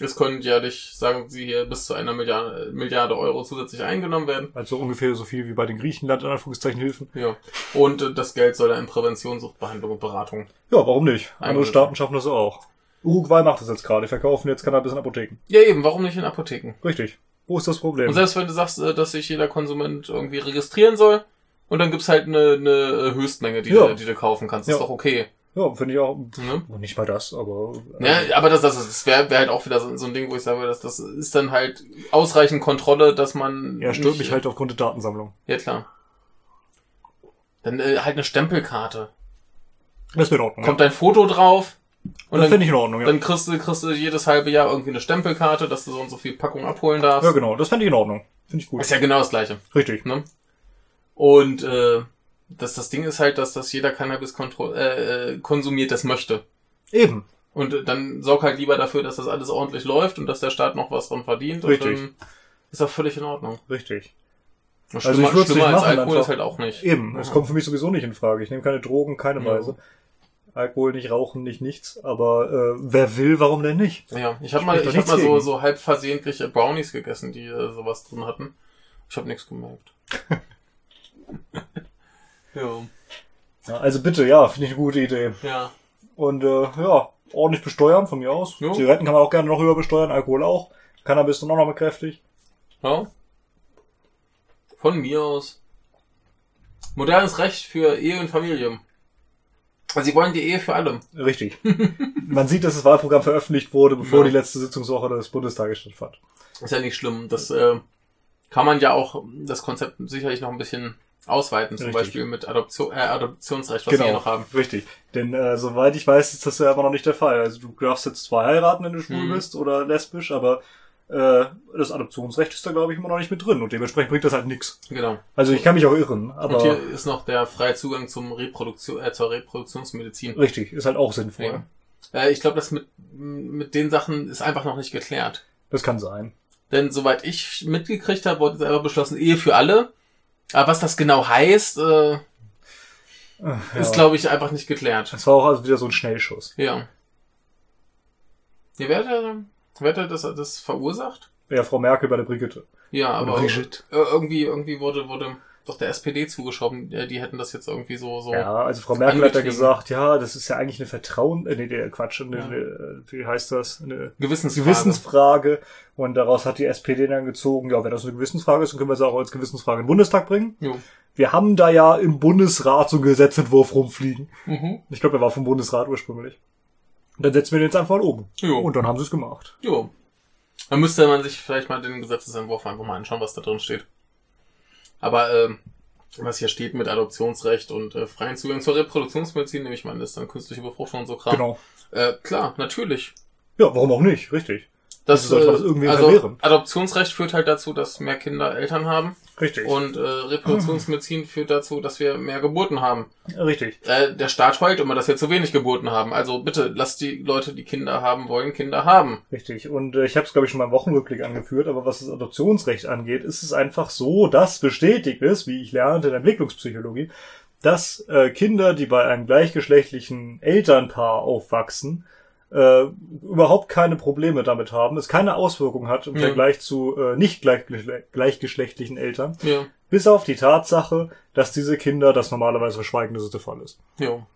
Es können jährlich, sagen sie hier, bis zu einer Milliarde, Milliarde Euro zusätzlich eingenommen werden. also ungefähr so viel wie bei den Griechenland in Anführungszeichen Hilfen. Ja. Und äh, das Geld soll dann in Prävention, Suchtbehandlung und Beratung. Ja, warum nicht? Andere. Staaten schaffen das auch. Uruguay macht das jetzt gerade. Verkaufen jetzt Cannabis in Apotheken. Ja, eben, warum nicht in Apotheken? Richtig. Wo ist das Problem? Und selbst wenn du sagst, äh, dass sich jeder Konsument irgendwie registrieren soll, und dann gibt's halt eine, eine Höchstmenge, die, Ja. du, die du kaufen kannst. Ja. Ist doch okay. Ja, finde ich auch. Ne? Nicht mal das, aber. Ja, aber das, das, das wäre wär halt auch wieder so, so ein Ding, wo ich sage, dass das ist dann halt ausreichend Kontrolle, dass man. Ja, stört nicht- mich halt aufgrund der Datensammlung. Ja, klar. Dann äh, halt eine Stempelkarte. Das wäre in Ordnung. Kommt dein Foto drauf und das dann, fände ich in Ordnung, ja. dann kriegst, du, kriegst du jedes halbe Jahr irgendwie eine Stempelkarte, dass du so und so viel Packung abholen darfst. Ja, genau. Das fände ich in Ordnung. Finde ich gut. Ist ja genau das gleiche. Richtig. Ne? Und äh, das, das Ding ist halt, dass das jeder Cannabis äh, äh, konsumiert, das möchte. Eben. Und äh, dann sorg halt lieber dafür, dass das alles ordentlich läuft und dass der Staat noch was dran verdient. Richtig. Und dann ist das völlig in Ordnung. Richtig. Und Also Schlimmer, ich würd's schlimmer als Alkohol einfach. ist halt auch nicht. Eben. Es kommt für mich sowieso nicht in Frage. Ich nehme keine Drogen, keine Ja. Weise. Alkohol nicht, Rauchen nicht, nichts. Aber äh, wer will, warum denn nicht? Ja, ich habe mal, ich hab mal so, gegen. so halb versehentliche Brownies gegessen, die äh, sowas drin hatten. Ich habe nichts gemerkt. ja, Ja, also bitte, ja, finde ich eine gute Idee. ja. Und äh, ja, ordentlich besteuern von mir aus. Jo. Zigaretten kann man auch gerne noch höher besteuern, Alkohol auch. Cannabis dann auch noch mal kräftig. Ja. Von mir aus. Modernes Recht für Ehe und Familie. Also sie wollen die Ehe für alle. Richtig. Man sieht, dass das Wahlprogramm veröffentlicht wurde, bevor Ja. die letzte Sitzungswoche des Bundestages stattfand. Ist ja nicht schlimm. Das äh, kann man ja auch das Konzept sicherlich noch ein bisschen ausweiten, zum Richtig. Beispiel mit Adoption, äh, Adoptionsrecht, was wir hier noch haben. richtig. Denn äh, soweit ich weiß, ist das ja immer noch nicht der Fall. Also du darfst jetzt zwar heiraten, wenn du schwul Mhm. bist oder lesbisch, aber äh, das Adoptionsrecht ist da, glaube ich, immer noch nicht mit drin und dementsprechend bringt das halt nichts. Genau. Also ich kann mich auch irren, aber Und hier ist noch der freie Zugang zum Reproduktion, äh, zur Reproduktionsmedizin. richtig, ist halt auch sinnvoll. Ja. Äh, ich glaube, das mit, mit den Sachen ist einfach noch nicht geklärt. Das kann sein. Denn soweit ich mitgekriegt habe, wurde einfach beschlossen, Ehe für alle. Aber was das genau heißt, äh, ist, ja. glaube ich, einfach nicht geklärt. Das war auch also wieder so ein Schnellschuss. Ja. Ja, wer hat, da- wer hat da das, das verursacht? Ja, Frau Merkel bei der Brigitte. Ja, aber Brigitte. irgendwie, irgendwie wurde, wurde doch der SPD zugeschoben. Ja, die hätten das jetzt irgendwie so, so. Ja, also Frau Merkel hat ja gesagt, ja, das ist ja eigentlich eine Vertrauen, äh, nee, der Quatsch, eine, Ja. eine, wie heißt das, eine Gewissensfrage. Gewissensfrage. Und daraus hat die SPD dann gezogen, ja, wenn das eine Gewissensfrage ist, dann können wir sie auch als Gewissensfrage in den Bundestag bringen. Jo. Wir haben da ja im Bundesrat so einen Gesetzentwurf rumfliegen. Mhm. Ich glaube, der war vom Bundesrat ursprünglich. Und dann setzen wir den jetzt einfach mal oben. Jo. Und dann haben sie es gemacht. Jo. Dann müsste man sich vielleicht mal den Gesetzesentwurf einfach mal anschauen, was da drin steht. Aber ähm, was hier steht mit Adoptionsrecht und äh, freien Zugang zur Reproduktionsmedizin, nehme ich mal, an, ist dann künstliche Befruchtung und so Kram. Genau. Äh, klar, natürlich. Ja, warum auch nicht? Richtig. Das, Wieso sollte man äh, das irgendwie also? Adoptionsrecht führt halt dazu, dass mehr Kinder Eltern haben Richtig. und äh, Reproduktionsmedizin führt dazu, dass wir mehr Geburten haben. Richtig. Äh, der Staat heult immer, dass wir zu wenig Geburten haben. Also bitte, lasst die Leute, die Kinder haben wollen, Kinder haben. Richtig. Und äh, ich habe es, glaube ich, schon mal im Wochenrückblick angeführt, aber was das Adoptionsrecht angeht, ist es einfach so, dass bestätigt ist, wie ich lernte in der Entwicklungspsychologie, dass äh, Kinder, die bei einem gleichgeschlechtlichen Elternpaar aufwachsen, äh, überhaupt keine Probleme damit haben, es keine Auswirkungen hat im Ja. Vergleich zu äh, nicht gleichgeschle gleichgeschlechtlichen Eltern, Ja, bis auf die Tatsache, dass diese Kinder das normalerweise schweigende Sitte Fall ist. ja.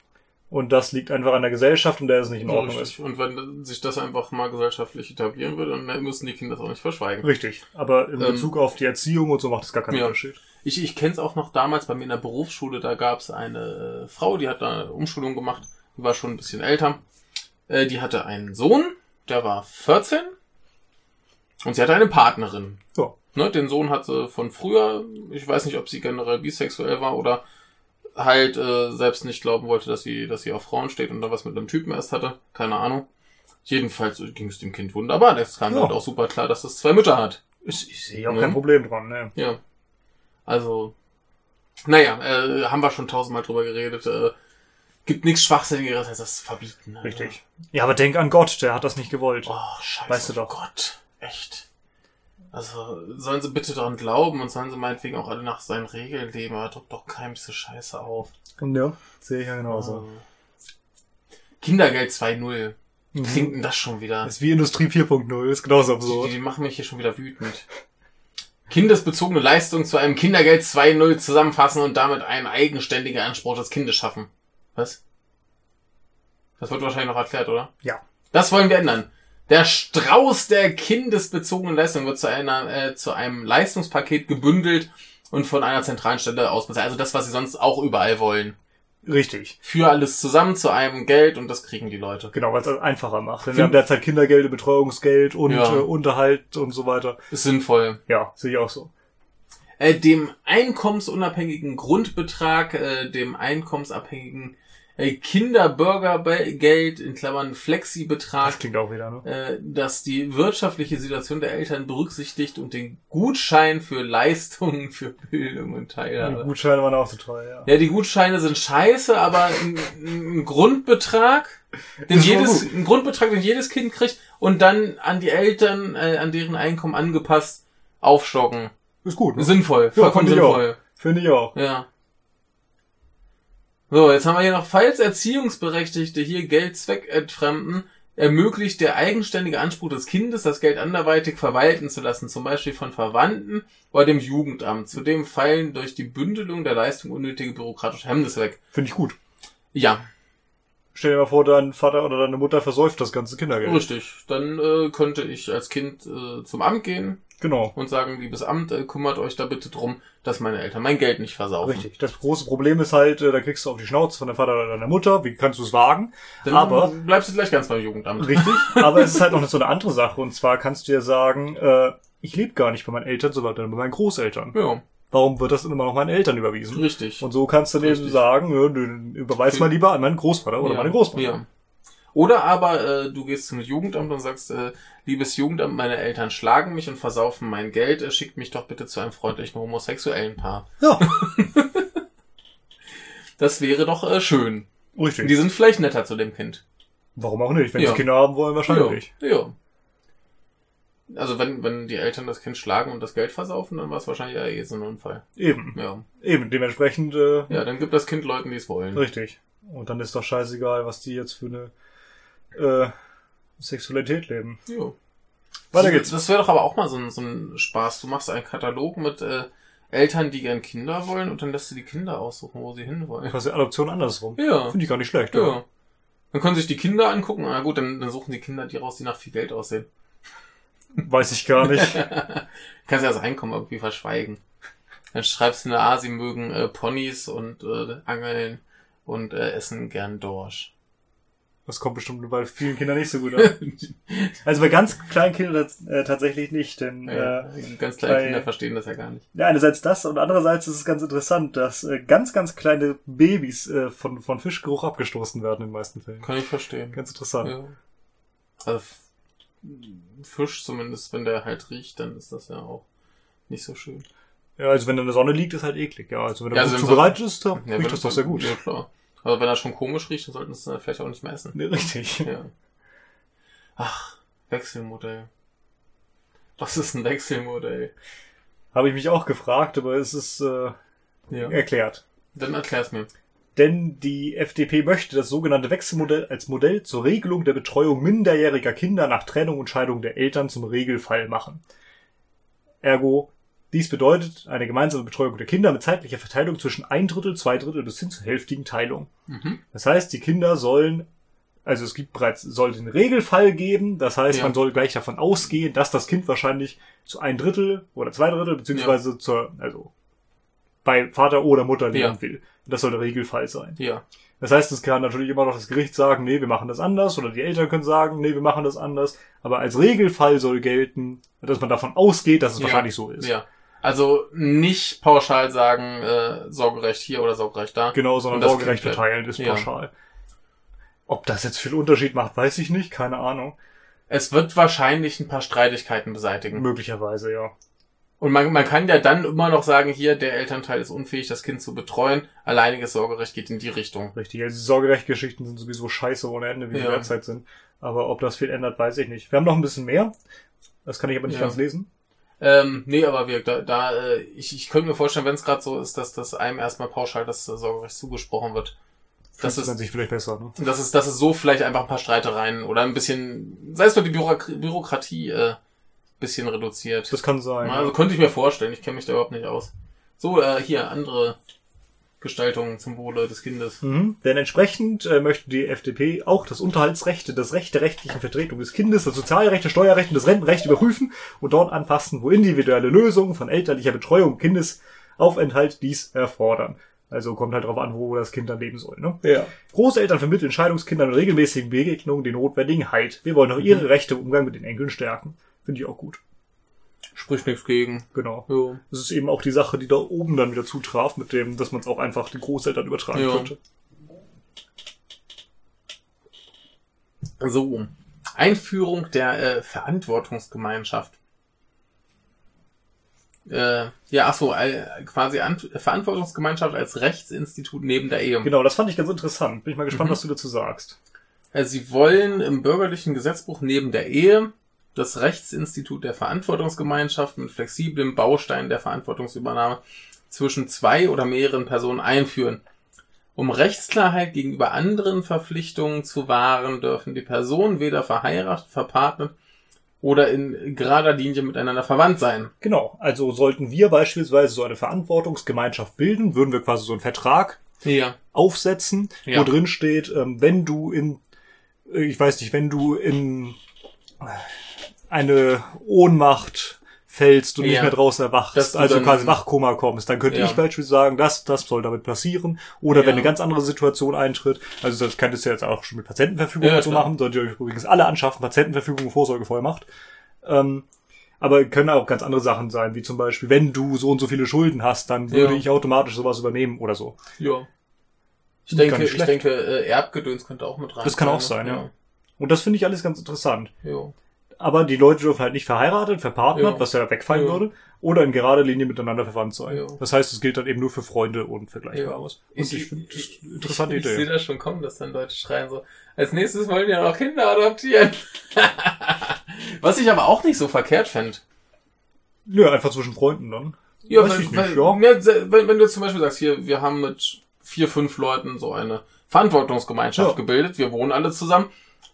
Und das liegt einfach an der Gesellschaft und der es nicht in Ordnung richtig. ist. Und wenn sich das einfach mal gesellschaftlich etablieren würde, dann müssen die Kinder das auch nicht verschweigen. Richtig. Aber in Ähm, Bezug auf die Erziehung und so macht es gar keinen ja. Unterschied. Ich, ich kenne es auch noch damals bei mir in der Berufsschule, da gab es eine äh, Frau, die hat da eine Umschulung gemacht, die war schon ein bisschen älter. Äh, die hatte einen Sohn, der war 14 und sie hatte eine Partnerin. Ja. Ne, den Sohn hat sie von früher, ich weiß nicht, ob sie generell bisexuell war oder halt äh, selbst nicht glauben wollte, dass sie, dass sie auf Frauen steht und da was mit einem Typen erst hatte. Keine Ahnung. Jedenfalls ging es dem Kind wunderbar. Das kam Ja. halt auch super klar, dass es zwei Mütter hat. Ich, ich sehe auch Ja. kein Problem dran, ne? Ja. Also, naja, äh, haben wir schon tausendmal drüber geredet. Äh, gibt nichts Schwachsinnigeres als das Verbieten. ne? Richtig. Ja, aber denk an Gott, der hat das nicht gewollt. Oh, scheiße. Weißt du doch. Gott, echt. Also, sollen sie bitte daran glauben und sollen sie meinetwegen auch alle nach seinen Regeln leben, aber drückt doch keinem diese Scheiße auf. Ja, sehe ich ja genauso. Äh, Kindergeld 2.0. Mhm. Klingt denn das schon wieder? Das ist wie Industrie 4.0, ist genauso Die, absurd. die machen mich hier schon wieder wütend. Kindesbezogene Leistung zu einem Kindergeld 2.0 zusammenfassen und damit einen eigenständigen Anspruch des Kindes schaffen. Was? Das wird wahrscheinlich noch erklärt, oder? Ja. Das wollen wir ändern. Der Strauß der kindesbezogenen Leistung wird zu, einer, äh, zu einem Leistungspaket gebündelt und von einer zentralen Stelle aus bezahlt. Also das, was sie sonst auch überall wollen. Richtig. Für alles zusammen zu einem Geld und das kriegen die Leute. Genau, weil es das einfacher macht. Denn wir haben derzeit Kindergeld, Betreuungsgeld und Ja. äh, Unterhalt und so weiter. Ist sinnvoll. Ja, sehe ich auch so. äh, dem einkommensunabhängigen Grundbetrag, äh, dem einkommensabhängigen äh, Kinderbürgergeld in Klammern Flexibetrag, Das klingt auch wieder, ne? äh, das die wirtschaftliche Situation der Eltern berücksichtigt und den Gutschein für Leistungen für Bildung und Die Teilhabe. Gutscheine waren auch so teuer, ja. Ja, die Gutscheine sind scheiße, aber ein, ein Grundbetrag, den jedes, ein Grundbetrag, den jedes Kind kriegt und dann an die Eltern, äh, an deren Einkommen angepasst, aufstocken. Ist gut, ne? Sinnvoll, vollkommen finde ich auch. sinnvoll. Finde ich auch. Ja. So, jetzt haben wir hier noch, falls Erziehungsberechtigte hier Geld zweckentfremden, ermöglicht der eigenständige Anspruch des Kindes, das Geld anderweitig verwalten zu lassen, zum Beispiel von Verwandten oder dem Jugendamt. Zudem fallen durch die Bündelung der Leistung unnötige bürokratische Hemmnisse weg. Finde ich gut. Ja, Stell dir mal vor, dein Vater oder deine Mutter versäuft das ganze Kindergeld. richtig. Dann äh, könnte ich als Kind äh, zum Amt gehen Genau. und sagen, liebes Amt, äh, kümmert euch da bitte drum, dass meine Eltern mein Geld nicht versaufen. Richtig. Das große Problem ist halt, äh, da kriegst du auf die Schnauze von deinem Vater oder deiner Mutter. Wie kannst du es wagen? Dann Aber- bleibst du gleich ganz beim Jugendamt. Richtig. Aber es ist halt noch so eine andere Sache. Und zwar kannst du ja sagen, äh, ich lebe gar nicht bei meinen Eltern, sondern bei meinen Großeltern. Ja, Warum wird das immer noch meinen Eltern überwiesen? richtig. Und so kannst du Richtig. sagen, ja, überweis mal lieber an meinen Großvater oder ja, meine Großmutter. Ja. Oder aber äh, du gehst zum Jugendamt und sagst, äh, liebes Jugendamt, meine Eltern schlagen mich und versaufen mein Geld, äh, schickt mich doch bitte zu einem freundlichen homosexuellen Paar. Ja, Das wäre doch äh, schön. richtig. Die sind vielleicht netter zu dem Kind. Warum auch nicht? Wenn Ja. sie Kinder haben wollen, wahrscheinlich. Ja. ja. Also wenn, wenn die Eltern das Kind schlagen und das Geld versaufen, dann war es wahrscheinlich ja eh so ein Unfall. Eben. Ja. Eben. Dementsprechend, äh, Ja, dann gibt das Kind Leuten, die es wollen. richtig. Und dann ist doch scheißegal, was die jetzt für eine äh, Sexualität leben. Ja. Weiter geht's. Das wäre doch aber auch mal so ein, so ein Spaß. Du machst einen Katalog mit äh, Eltern, die gern Kinder wollen und dann lässt du die Kinder aussuchen, wo sie hinwollen. Quasi Adoption andersrum. Ja. Finde ich gar nicht schlecht. Ja. Dann können sich die Kinder angucken. Na gut, dann, dann suchen die Kinder die raus, die nach viel Geld aussehen. Weiß ich gar nicht. Kannst ja das Einkommen irgendwie verschweigen. Dann schreibst du eine A, sie mögen äh, Ponys und äh, Angeln und äh, essen gern Dorsch. Das kommt bestimmt bei vielen Kindern nicht so gut an. Also bei ganz kleinen Kindern äh, tatsächlich nicht, denn Ja, äh, ganz kleine bei- Kinder verstehen das ja gar nicht. ja, einerseits das und andererseits ist es ganz interessant, dass äh, ganz, ganz kleine Babys äh, von, von Fischgeruch abgestoßen werden in den meisten Fällen. Kann ich verstehen. Ganz interessant. Ja. Also Fisch zumindest, wenn der halt riecht, dann ist das ja auch nicht so schön. Ja, also wenn er in der Sonne liegt, ist halt eklig. Ja, also wenn er Ja, gut also wenn zubereitet ist, dann Ja, riecht das doch sehr gut. Ja, klar. Aber wenn er schon komisch riecht, dann sollten sie es vielleicht auch nicht mehr essen. Nee, richtig. Ja. Ach, Wechselmodell. Was ist ein Wechselmodell? Habe ich mich auch gefragt, aber es ist äh, Ja. erklärt. Dann erklär's mir. Denn die FDP möchte das sogenannte Wechselmodell als Modell zur Regelung der Betreuung minderjähriger Kinder nach Trennung und Scheidung der Eltern zum Regelfall machen. Ergo, dies bedeutet eine gemeinsame Betreuung der Kinder mit zeitlicher Verteilung zwischen ein Drittel, zwei Drittel bis hin zur hälftigen Teilung. Mhm. Das heißt, die Kinder sollen, also es gibt bereits, soll den Regelfall geben, das heißt, Ja. man soll gleich davon ausgehen, dass das Kind wahrscheinlich zu ein Drittel oder zwei Drittel, beziehungsweise zur, also bei Vater oder Mutter leben Ja. will. Das soll der Regelfall sein. Ja. Das heißt, es kann natürlich immer noch das Gericht sagen, nee, wir machen das anders, oder die Eltern können sagen, nee, wir machen das anders. Aber als Regelfall soll gelten, dass man davon ausgeht, dass es Ja. wahrscheinlich so ist. Ja. Also nicht pauschal sagen, äh, Sorgerecht hier oder Sorgerecht da. Genau, sondern Sorgerecht verteilen ist Ja. pauschal. Ob das jetzt viel Unterschied macht, weiß ich nicht, keine Ahnung. Es wird wahrscheinlich ein paar Streitigkeiten beseitigen. Möglicherweise, ja. Und man, man kann ja dann immer noch sagen, hier, der Elternteil ist unfähig, das Kind zu betreuen. Alleiniges Sorgerecht geht in die Richtung. Richtig. Also die Sorgerechtgeschichten sind sowieso scheiße ohne Ende, wie sie Ja. derzeit sind. Aber ob das viel ändert, weiß ich nicht. Wir haben noch ein bisschen mehr. Das kann ich aber nicht Ja. ganz lesen. Ähm, nee, aber wir, da, da äh, ich, ich könnte mir vorstellen, wenn es gerade so ist, dass das einem erstmal pauschal das äh, Sorgerecht zugesprochen wird. Das ist, sich vielleicht besser, ne? das ist, das ist so vielleicht einfach ein paar Streitereien oder ein bisschen, sei es nur die Bürok Bürokratie, äh, bisschen reduziert. Das kann sein. Also könnte ich mir vorstellen, ich kenne mich da überhaupt nicht aus. So, äh, hier, andere Gestaltungen zum Wohle des Kindes. Mhm. Denn entsprechend äh, möchte die FDP auch das Unterhaltsrecht, das Recht der rechtlichen Vertretung des Kindes, das Sozialrecht, das Steuerrecht und das Rentenrecht überprüfen und dort anpassen, wo individuelle Lösungen von elterlicher Betreuung und Kindesaufenthalt dies erfordern. Also kommt halt darauf an, wo das Kind dann leben soll. Ne? Ja. Großeltern vermitteln Scheidungskindern in regelmäßigen Begegnungen den notwendigen Halt. Wir wollen auch ihre Rechte im Umgang mit den Enkeln stärken. Finde ich auch gut. Spricht nichts gegen. Genau. Jo. Das ist eben auch die Sache, die da oben dann wieder zutraf, mit dem, dass man es auch einfach den Großeltern übertragen Ja. könnte. So. Einführung der äh, Verantwortungsgemeinschaft. Äh, ja, ach so, äh, quasi An Verantwortungsgemeinschaft als Rechtsinstitut neben der Ehe. Genau, das fand ich ganz interessant. Bin ich mal gespannt, Mhm. was du dazu sagst. Äh, Sie wollen im bürgerlichen Gesetzbuch neben der Ehe das Rechtsinstitut der Verantwortungsgemeinschaft mit flexiblen Bausteinen der Verantwortungsübernahme zwischen zwei oder mehreren Personen einführen. Um Rechtsklarheit gegenüber anderen Verpflichtungen zu wahren, dürfen die Personen weder verheiratet, verpartnet oder in gerader Linie miteinander verwandt sein. Genau, also sollten wir beispielsweise so eine Verantwortungsgemeinschaft bilden, würden wir quasi so einen Vertrag Ja. aufsetzen, Ja. wo drin steht, ähm, wenn du in, äh, ich weiß nicht, wenn du in eine Ohnmacht fällst und nicht Ja. mehr draußen erwachst, also quasi Wachkoma kommst, dann könnte Ja. ich beispielsweise sagen, das, das soll damit passieren. Oder Ja. wenn eine ganz andere Situation eintritt, also das könntest du jetzt auch schon mit Patientenverfügung Ja, so machen, solltet ihr euch übrigens alle anschaffen, Patientenverfügung Vorsorgevollmacht. Ähm, aber können auch ganz andere Sachen sein, wie zum Beispiel, wenn du so und so viele Schulden hast, dann würde ich automatisch sowas übernehmen oder so. Ja. Ich denke, nicht ich denke, äh, Erbgedöns könnte auch mit rein. Das kann auch sein, ja. Und das finde ich alles ganz interessant. ja. Aber die Leute dürfen halt nicht verheiratet, verpartnert, Ja. was ja wegfallen Ja. würde, oder in gerade Linie miteinander verwandt sein. Ja. Das heißt, es gilt dann eben nur für Freunde und Vergleichbares. Und ich, Ich- finde das ich- eine interessante ich, Ich sehe Idee. das schon kommen, dass dann Leute schreien so, als nächstes wollen wir noch Kinder adoptieren. Was ich aber auch nicht so verkehrt fände. Nö, einfach zwischen Freunden dann. Ja, Weiß wenn, ich nicht, wenn, ja. ja, wenn, wenn du zum Beispiel sagst, hier, wir haben mit vier, fünf Leuten so eine Verantwortungsgemeinschaft Ja. gebildet, wir wohnen alle zusammen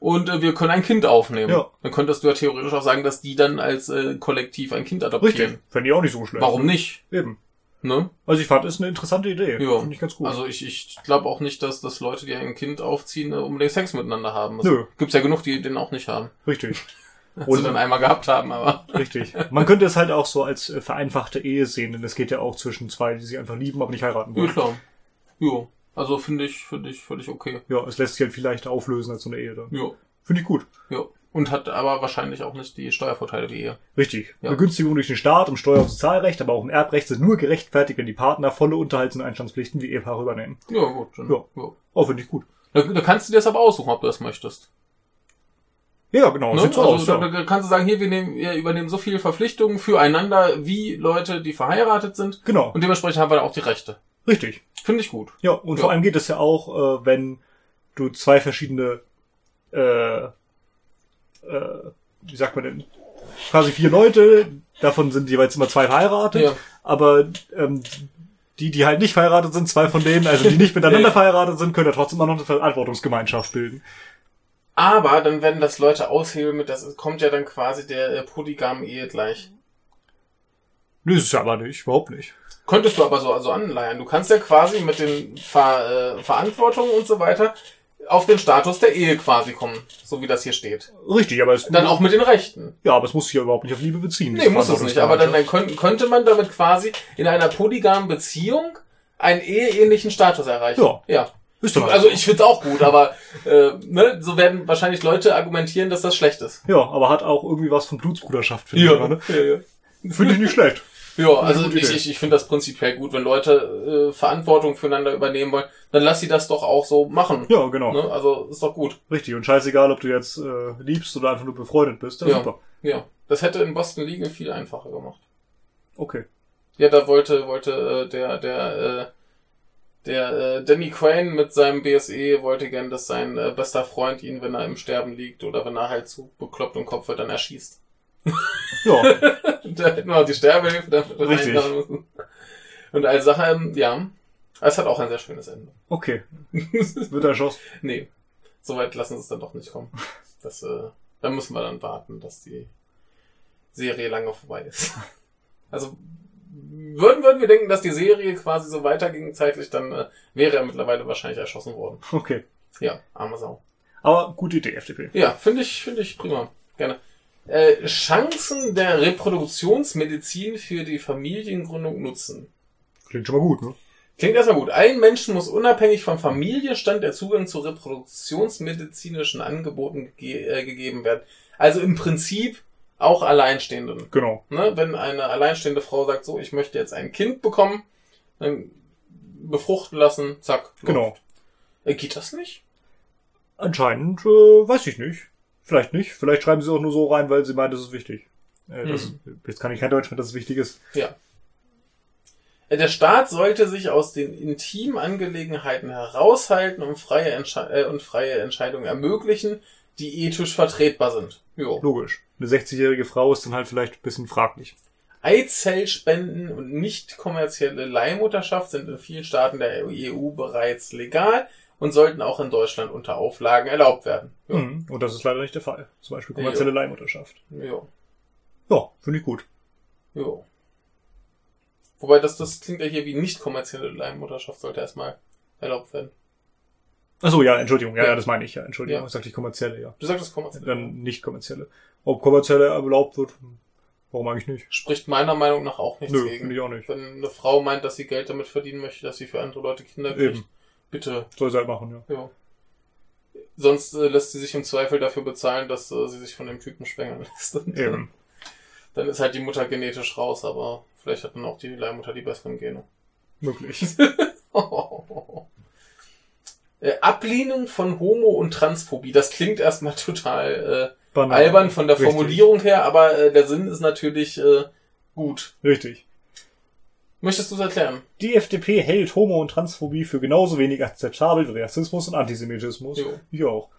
und äh, wir können ein Kind aufnehmen. Ja. Dann könntest du ja theoretisch auch sagen, dass die dann als äh, Kollektiv ein Kind adoptieren. Richtig. Fände ich auch nicht so schlecht. Warum nicht? Eben. Ne? Also ich fand, ist eine interessante Idee. Ja. Finde ich ganz gut. Also ich, ich glaube auch nicht, dass, dass Leute, die ein Kind aufziehen, äh, unbedingt Sex miteinander haben. Es Nö. Gibt's ja genug, die den auch nicht haben. Richtig. Und dann einmal gehabt haben, aber. Richtig. Man könnte es halt auch so als äh, vereinfachte Ehe sehen, denn es geht ja auch zwischen zwei, die sich einfach lieben, aber nicht heiraten Ja, wollen. klar. Jo. Also finde ich, finde ich völlig okay. Ja, es lässt sich halt viel leichter auflösen als so eine Ehe dann. Jo. Finde ich gut. Jo. Und hat aber wahrscheinlich auch nicht die Steuervorteile wie ihr. Richtig. Ja. Begünstigung durch den Staat im Steuer- und Sozialrecht, aber auch im Erbrecht sind nur gerechtfertigt, wenn die Partner volle Unterhalts- und Einstandspflichten wie Ehepaare übernehmen. Ja, gut. Dann, Ja. ja. Oh, finde ich gut. Da, da kannst du dir das aber aussuchen, ob du das möchtest. Ja, genau. Ne? Sieht so also aus. da, Ja. da kannst du sagen, hier, wir, nehmen, wir übernehmen so viele Verpflichtungen füreinander wie Leute, die verheiratet sind. Genau. Und dementsprechend haben wir da auch die Rechte. Richtig. Finde ich gut. Ja, und vor Ja. allem geht es ja auch, äh, wenn du zwei verschiedene, äh, äh, wie sagt man denn, quasi vier Leute, davon sind jeweils immer zwei verheiratet, Ja. aber ähm, die, die halt nicht verheiratet sind, zwei von denen, also die nicht miteinander verheiratet sind, können ja trotzdem auch noch eine Verantwortungsgemeinschaft bilden. Aber dann werden das Leute aushebeln mit, das kommt ja dann quasi der äh, polygamen Ehe gleich. Nö, ist es ja aber nicht, überhaupt nicht. Könntest du aber so also anleihen. Du kannst ja quasi mit den Ver, äh, Verantwortungen und so weiter auf den Status der Ehe quasi kommen, so wie das hier steht. Richtig, aber es, Dann auch mit den Rechten. ja, aber es muss sich ja überhaupt nicht auf Liebe beziehen. Nee, muss es nicht. Aber dann, dann Verantwortungsgemeinschaft. könnt, könnte man damit quasi in einer polygamen Beziehung einen eheähnlichen Status erreichen. Ja. Ja. Ist doch Also so. ich find's auch gut, aber äh, ne, so werden wahrscheinlich Leute argumentieren, dass das schlecht ist. Ja, aber hat auch irgendwie was von Blutsbruderschaft, finde ich immer, ne? ja, ja. Finde ich nicht schlecht. Ja, also ich, ich, ich finde das prinzipiell gut, wenn Leute äh, Verantwortung füreinander übernehmen wollen, dann lass sie das doch auch so machen. Ja, genau. Ne? Also ist doch gut. Richtig. Und scheißegal, ob du jetzt äh, liebst oder einfach nur befreundet bist. Ja, Ja. super. Ja, das hätte in Boston Legal viel einfacher gemacht. Okay. Ja, da wollte wollte äh, der der äh, der äh, Danny Crane mit seinem BSE wollte gern, dass sein äh, bester Freund ihn, wenn er im Sterben liegt oder wenn er halt zu bekloppt im Kopf wird, dann erschießt. Ja, da hätten wir auch die Sterbehilfe dafür Richtig. müssen. Und als Sache, ähm, ja, es hat auch ein sehr schönes Ende. okay. Wird erschossen. nee, soweit lassen sie es dann doch nicht kommen. Das, äh, da müssen wir dann warten, dass die Serie lange vorbei ist. Also würden, würden wir denken, dass die Serie quasi so weiterging zeitlich, dann äh, wäre er mittlerweile wahrscheinlich erschossen worden. Okay. Ja, arme Sau. Aber gute Idee, FDP. Ja, finde ich, finde ich prima. Gerne. Äh, Chancen der Reproduktionsmedizin für die Familiengründung nutzen. Klingt schon mal gut, ne? Klingt erstmal gut. Allen Menschen muss unabhängig vom Familienstand der Zugang zu reproduktionsmedizinischen Angeboten ge äh, gegeben werden. Also im Prinzip auch Alleinstehenden. Genau. Ne? Wenn eine alleinstehende Frau sagt, so, ich möchte jetzt ein Kind bekommen, dann befruchten lassen, zack. läuft. Genau. Äh, geht das nicht? Anscheinend, äh, weiß ich nicht. Vielleicht nicht. Vielleicht schreiben sie auch nur so rein, weil sie meint, das ist wichtig. Äh, das, Jetzt kann ich kein Deutsch mehr, dass es wichtig ist. Ja. Äh, Der Staat sollte sich aus den intimen Angelegenheiten heraushalten und freie, Entsche äh, und freie Entscheidungen ermöglichen, die ethisch vertretbar sind. Jo. Logisch. Eine 60-jährige Frau ist dann halt vielleicht ein bisschen fraglich. Eizellspenden und nicht kommerzielle Leihmutterschaft sind in vielen Staaten der EU bereits legal und sollten auch in Deutschland unter Auflagen erlaubt werden. Jo. Mhm. Und das ist leider nicht der Fall. Zum Beispiel kommerzielle Leihmutterschaft. Jo. Ja, finde ich gut. Jo. Wobei das, das klingt ja hier wie nicht kommerzielle Leihmutterschaft sollte erstmal erlaubt werden. Achso, ja, Entschuldigung. Ja, Ja. ja, das meine ich. Ja, Entschuldigung. Ja. Ich sagte ich kommerzielle, ja. Du sagtest kommerziell. Dann nicht kommerzielle. Ob kommerzielle erlaubt wird, warum eigentlich nicht? Spricht meiner Meinung nach auch nichts Nö, gegen. finde ich auch nicht. Wenn eine Frau meint, dass sie Geld damit verdienen möchte, dass sie für andere Leute Kinder kriegt, Eben. Bitte, Soll sie halt machen, ja. ja. Sonst äh, lässt sie sich im Zweifel dafür bezahlen, dass äh, sie sich von dem Typen schwängern lässt. Und, Eben. Dann ist halt die Mutter genetisch raus, aber vielleicht hat dann auch die Leihmutter die besseren Gene. Möglich. äh, Ablehnung von Homo- und Transphobie. Das klingt erstmal total äh, Banal. albern von der Richtig. Formulierung her, aber äh, der Sinn ist natürlich äh, gut. Richtig. Möchtest du es erklären? Die FDP hält Homo- und Transphobie für genauso wenig akzeptabel wie Rassismus und Antisemitismus. Jo. Ich auch.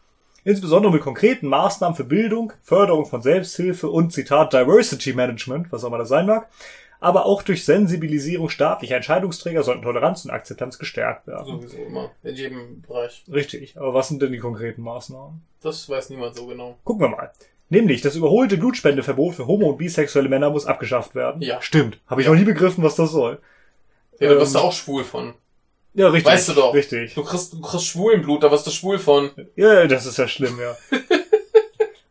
Insbesondere mit konkreten Maßnahmen für Bildung, Förderung von Selbsthilfe und Zitat Diversity Management, was auch immer das sein mag, aber auch durch Sensibilisierung staatlicher Entscheidungsträger sollten Toleranz und Akzeptanz gestärkt werden. Sowieso immer. In jedem Bereich. Richtig. Aber was sind denn die konkreten Maßnahmen? Das weiß niemand so genau. Gucken wir mal. Nämlich, das überholte Blutspendeverbot für homo- und bisexuelle Männer muss abgeschafft werden. Ja. Stimmt. Habe ich Ja. noch nie begriffen, was das soll. Ja, da Ähm, wirst du auch schwul von. Ja, richtig. Weißt du doch. Richtig. Du kriegst, du kriegst Schwulenblut, da wirst du schwul von. Ja, das ist ja schlimm, ja.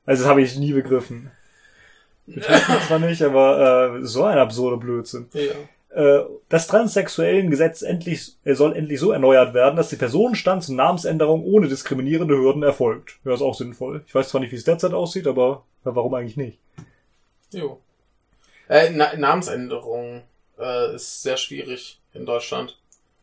also das habe ich nie begriffen. Betrifft mich zwar nicht, aber äh, so ein absurder Blödsinn. Ja. Äh, das transsexuellen Gesetz endlich äh, soll endlich so erneuert werden, dass die Personenstands- und Namensänderung ohne diskriminierende Hürden erfolgt. Ja, ist auch sinnvoll. Ich weiß zwar nicht, wie es derzeit aussieht, aber ja, warum eigentlich nicht? Jo. Äh, Na Namensänderung äh, ist sehr schwierig in Deutschland.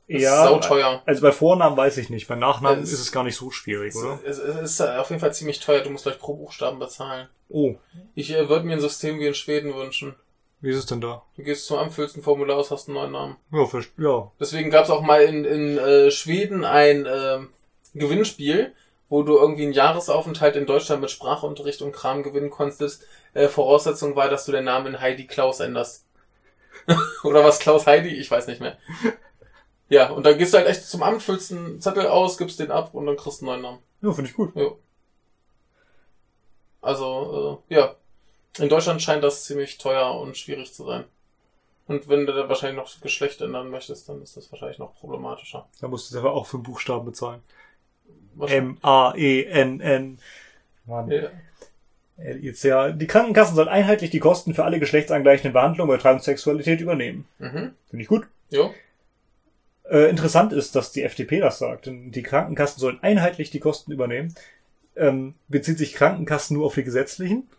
Ist ja, sauteuer. also bei Vornamen weiß ich nicht. Bei Nachnamen Es- ist es gar nicht so schwierig, oder? Es, es, es ist auf jeden Fall ziemlich teuer. Du musst gleich pro Buchstaben bezahlen. Oh, Ich äh, würde mir ein System wie in Schweden wünschen. Wie ist es denn da? Du gehst zum Amt, füllst ein Formular aus, hast einen neuen Namen. Ja, verst- ja. Deswegen gab es auch mal in, in äh, Schweden ein ähm, Gewinnspiel, wo du irgendwie einen Jahresaufenthalt in Deutschland mit Sprachunterricht und Kram gewinnen konntest. Äh, Voraussetzung war, dass du den Namen in Heidi Klaus änderst. Oder was Klaus Heidi? Ich weiß nicht mehr. Ja, und dann gehst du halt echt zum Amt, füllst einen Zettel aus, gibst den ab und dann kriegst du einen neuen Namen. Ja, finde ich gut. Ja. Also, äh, ja. In Deutschland scheint das ziemlich teuer und schwierig zu sein. Und wenn du da wahrscheinlich noch Geschlecht ändern möchtest, dann ist das wahrscheinlich noch problematischer. Da musst du aber auch fünf Buchstaben bezahlen. M-A-E-N-N. Mann. Ja. L-I-C-A. Die Krankenkassen sollen einheitlich die Kosten für alle geschlechtsangleichenden Behandlungen bei Transsexualität übernehmen. Mhm. Finde ich gut. Jo. Äh, interessant ist, dass die FDP das sagt. Denn die Krankenkassen sollen einheitlich die Kosten übernehmen. Ähm, bezieht sich Krankenkassen nur auf die gesetzlichen?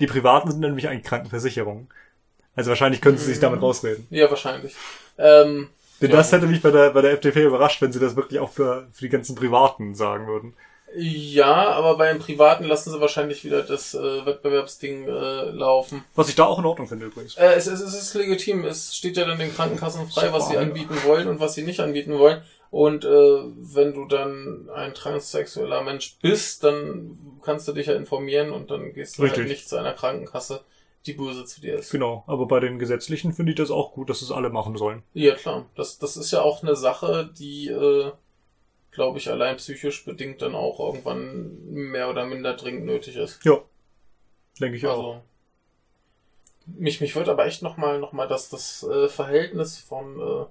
Die privaten sind nämlich eigentlich Krankenversicherungen. Also wahrscheinlich können sie sich damit rausreden. Ja, wahrscheinlich. Ähm, Denn Ja. das hätte mich bei der, bei der FDP überrascht, wenn sie das wirklich auch für, für die ganzen Privaten sagen würden. ja, aber bei den Privaten lassen sie wahrscheinlich wieder das äh, Wettbewerbsding äh, laufen. Was ich da auch in Ordnung finde übrigens. Äh, es, ist, es ist legitim. Es steht ja dann den Krankenkassen frei, was sie Super. anbieten wollen und was sie nicht anbieten wollen. Und äh, wenn du dann ein transsexueller Mensch bist, dann kannst du dich ja informieren und dann gehst du Richtig. halt nicht zu einer Krankenkasse, die böse zu dir ist. Genau, aber bei den gesetzlichen finde ich das auch gut, dass es alle machen sollen. Ja, klar. Das, das ist ja auch eine Sache, die, äh, glaube ich, allein psychisch bedingt dann auch irgendwann mehr oder minder dringend nötig ist. Ja, denke ich auch. Also, mich, mich würde aber echt nochmal noch mal das, das äh, Verhältnis von äh,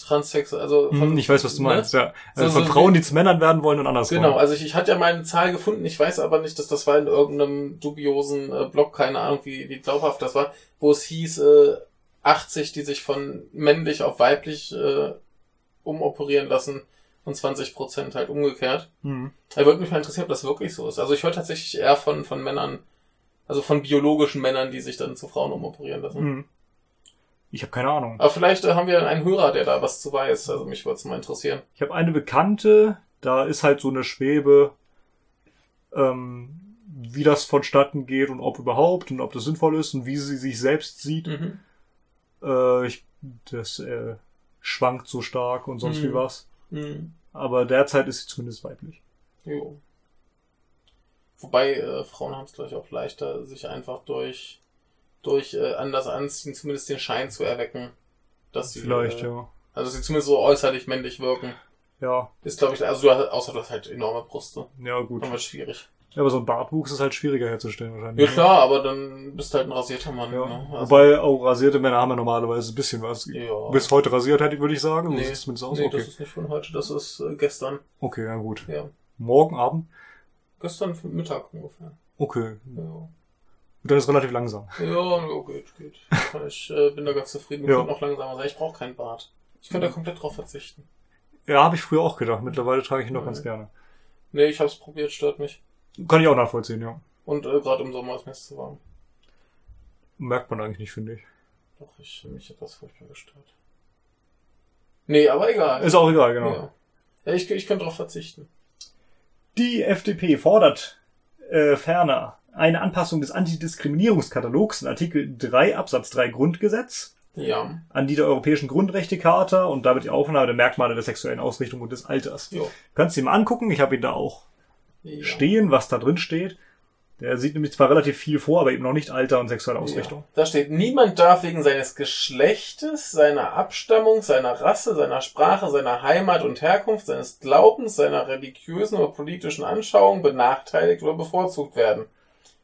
Transsexuell, also von, Hm, ich weiß, was du ne? meinst, ja. Also So- von so Frauen, die zu Männern werden wollen und andersrum. Genau, also ich, ich hatte ja mal eine Zahl gefunden, ich weiß aber nicht, dass das war in irgendeinem dubiosen äh, Blog, keine Ahnung, wie, wie glaubhaft das war, wo es hieß, äh, 80, die sich von männlich auf weiblich äh, umoperieren lassen und 20 Prozent halt umgekehrt. Hm. Da würde mich mal interessieren, ob das wirklich so ist. Also ich höre tatsächlich eher von, von Männern, also von biologischen Männern, die sich dann zu Frauen umoperieren lassen. Hm. Ich habe keine Ahnung. Aber vielleicht äh, haben wir einen Hörer, der da was zu weiß. Also mich würde es mal interessieren. Ich habe eine Bekannte, da ist halt so eine Schwebe, ähm, wie das vonstatten geht und ob überhaupt und ob das sinnvoll ist und wie sie sich selbst sieht. Mhm. Äh, ich, das äh, schwankt so stark und sonst Mhm. wie was. Mhm. Aber derzeit ist sie zumindest weiblich. Jo. Wobei äh, Frauen haben es gleich auch leichter, sich einfach durch durch äh, anders anziehen, zumindest den Schein zu erwecken, dass sie Vielleicht, äh, ja. also dass sie zumindest so äußerlich männlich wirken. Ja, Ist glaube ich, also du hast, außer du hast halt enorme Brüste, ja gut. dann wird schwierig. Ja, aber so ein Bartwuchs ist halt schwieriger herzustellen wahrscheinlich. Ja klar, aber dann bist du halt ein rasierter Mann. Ja. Ne? Also, Wobei auch rasierte Männer haben ja normalerweise ein bisschen was. ja. Bis heute rasiert hätte, würde ich sagen. Nee, aus. nee, okay. das ist nicht von heute, das ist äh, gestern. okay, ja gut. Ja. Morgen Abend? Gestern Mittag ungefähr. Okay. Ja. Dann ist relativ langsam. Ja, ja, geht, geht. Ich äh, bin da ganz zufrieden. Ich Ja. noch langsamer sein. Ich brauche keinen Bart. Ich könnte da komplett drauf verzichten. Ja, habe ich früher auch gedacht. Mittlerweile trage ich ihn doch Ja. ganz gerne. Nee, ich hab's probiert, stört mich. Kann ich auch nachvollziehen, ja. Und äh, gerade im Sommer ist mir zu warm. Merkt man eigentlich nicht, finde ich. Doch, ich mich hat das furchtbar gestört. Nee, aber egal. Ist auch egal, genau. Ja. ja ich, ich könnte drauf verzichten. Die FDP fordert äh, ferner eine Anpassung des Antidiskriminierungskatalogs in Artikel 3 Absatz 3 Grundgesetz Ja. an die der Europäischen Grundrechtecharta und damit die Aufnahme der Merkmale der sexuellen Ausrichtung und des Alters. Jo. Kannst du dir mal angucken, ich habe ihn da auch ja. stehen, was da drin steht. Der sieht nämlich zwar relativ viel vor, aber eben noch nicht Alter und sexuelle Ausrichtung. Ja. Da steht, niemand darf wegen seines Geschlechtes, seiner Abstammung, seiner Rasse, seiner Sprache, seiner Heimat und Herkunft, seines Glaubens, seiner religiösen oder politischen Anschauung benachteiligt oder bevorzugt werden.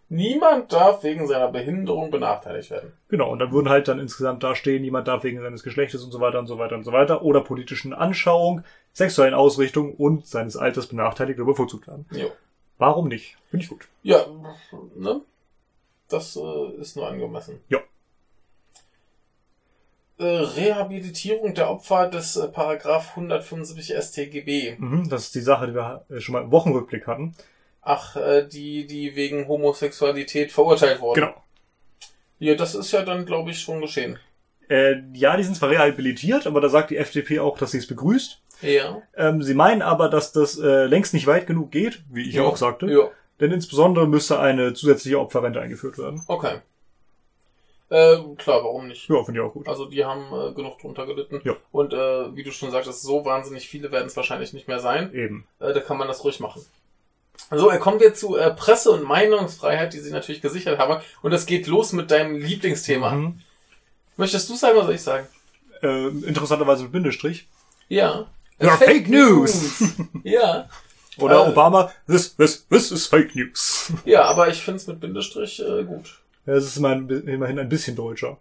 Niemand darf wegen seiner Behinderung benachteiligt werden. Genau, und dann würden halt dann insgesamt da stehen, niemand darf wegen seines Geschlechtes und so weiter und so weiter und so weiter oder politischen Anschauung, sexuellen Ausrichtung und seines Alters benachteiligt oder bevorzugt werden. Jo. Warum nicht? Finde ich gut. Ja, ne? Das äh, ist nur angemessen. Ja. Äh, Rehabilitierung der Opfer des äh, Paragraph 175 StGB. Mhm, das ist die Sache, die wir äh, schon mal im Wochenrückblick hatten. Ach, äh, die, die wegen Homosexualität verurteilt wurden. Genau. Ja, das ist ja dann, glaube ich, schon geschehen. Äh, ja, die sind zwar rehabilitiert, aber da sagt die FDP auch, dass sie es begrüßt. Ja. Ähm, sie meinen aber, dass das äh, längst nicht weit genug geht, wie ich ja. auch sagte. Ja, Denn insbesondere müsste eine zusätzliche Opferrente eingeführt werden. okay. Äh, klar, warum nicht? Ja, finde ich auch gut. Also die haben äh, genug drunter gelitten. Ja. Und äh, wie du schon sagtest, so wahnsinnig viele werden es wahrscheinlich nicht mehr sein. Eben. Äh, da kann man das ruhig machen. So, äh, kommen wir zu äh, Presse- und Meinungsfreiheit, die sie natürlich gesichert haben. Und es geht los mit deinem Lieblingsthema. Mhm. Möchtest du sagen oder soll ich sagen? Äh, interessanterweise mit Bindestrich. Ja. Ja, Äh, Fake News. ja. Oder Äh, Obama, this, this, this is fake news. Ja, aber ich finde es mit Bindestrich äh, gut. Ja, es ist immerhin, immerhin ein bisschen deutscher.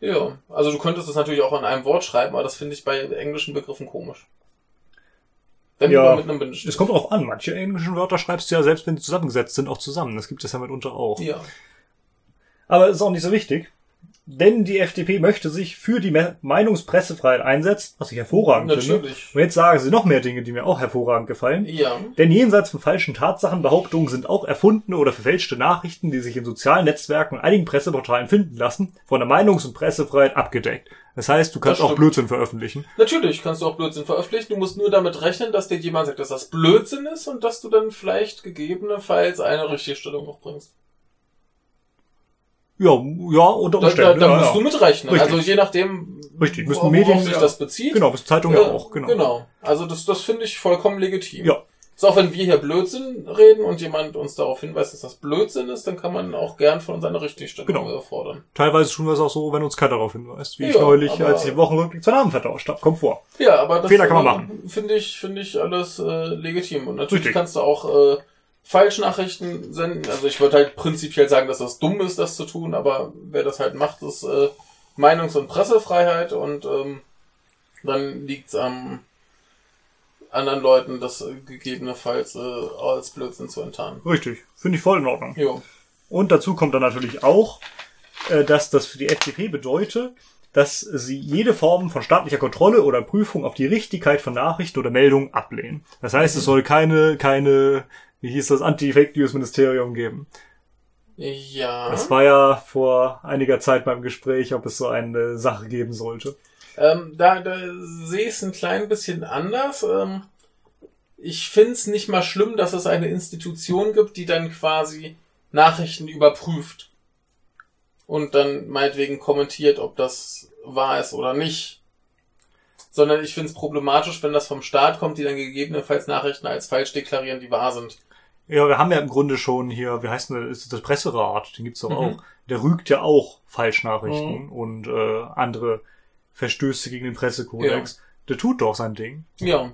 Ja, also du könntest es natürlich auch an einem Wort schreiben, aber das finde ich bei englischen Begriffen komisch. Wenn Ja, nur mit einem. Es kommt drauf an, manche englischen Wörter schreibst du ja selbst, wenn die zusammengesetzt sind, auch zusammen. Das gibt es ja mitunter auch. Ja. Aber ist auch nicht so wichtig. Denn die FDP möchte sich für die Me- Meinungspressefreiheit einsetzen, was ich hervorragend finde. Natürlich. Und jetzt sagen sie noch mehr Dinge, die mir auch hervorragend gefallen. Ja. Denn jenseits von falschen Tatsachen, Behauptungen sind auch erfundene oder verfälschte Nachrichten, die sich in sozialen Netzwerken und einigen Presseportalen finden lassen, von der Meinungs- und Pressefreiheit abgedeckt. Das heißt, du kannst auch. Blödsinn veröffentlichen. Natürlich kannst du auch Blödsinn veröffentlichen. Du musst nur damit rechnen, dass dir jemand sagt, dass das Blödsinn ist und dass du dann vielleicht gegebenenfalls eine Richtigstellung noch bringst. Ja, ja, unter Da, Umständen. da, da ja, musst ja. du mitrechnen. Richtig. Also je nachdem, Richtig, müssen worauf Medien- sich ja. das bezieht. Genau, bis Zeitung ja auch, genau. Genau. Also das, das finde ich vollkommen legitim. Ja. Ist auch wenn wir hier Blödsinn reden und jemand uns darauf hinweist, dass das Blödsinn ist, dann kann man auch gern von uns eine Richtigstellung Genau. fordern. Teilweise tun wir es auch so, wenn uns keiner darauf hinweist. Wie ich Ja, neulich, aber- als ich Wochenrückblick zu Namen vertauscht habe. Kommt vor. Ja, aber das Fehler kann man äh, machen. Finde ich, finde ich alles äh, legitim. Und natürlich Richtig. kannst du auch äh, Falschnachrichten senden. Also ich würde halt prinzipiell sagen, dass das dumm ist, das zu tun, aber wer das halt macht, ist äh, Meinungs- und Pressefreiheit und ähm, dann liegt's am anderen Leuten, das äh, gegebenenfalls äh, als Blödsinn zu enttarnen. Richtig. Finde ich voll in Ordnung. Jo. Und dazu kommt dann natürlich auch, äh, dass das für die FDP bedeutet, dass sie jede Form von staatlicher Kontrolle oder Prüfung auf die Richtigkeit von Nachrichten oder Meldungen ablehnen. Das heißt, es soll keine, keine, wie hieß das, Anti-Fake News Ministerium geben. Ja. Das war ja vor einiger Zeit beim Gespräch, ob es so eine Sache geben sollte. Ähm, da, da sehe ich es ein klein bisschen anders. Ähm, ich finde es nicht mal schlimm, dass es eine Institution gibt, die dann quasi Nachrichten überprüft. Und dann meinetwegen kommentiert, ob das wahr ist oder nicht. Sondern ich finde es problematisch, wenn das vom Staat kommt, die dann gegebenenfalls Nachrichten als falsch deklarieren, die wahr sind. Ja, wir haben ja im Grunde schon hier, wie heißt denn das, ist das Presserat, den gibt's doch Mhm. auch. Der rügt ja auch Falschnachrichten und äh, andere Verstöße gegen den Pressekodex. Der tut doch sein Ding. Ja.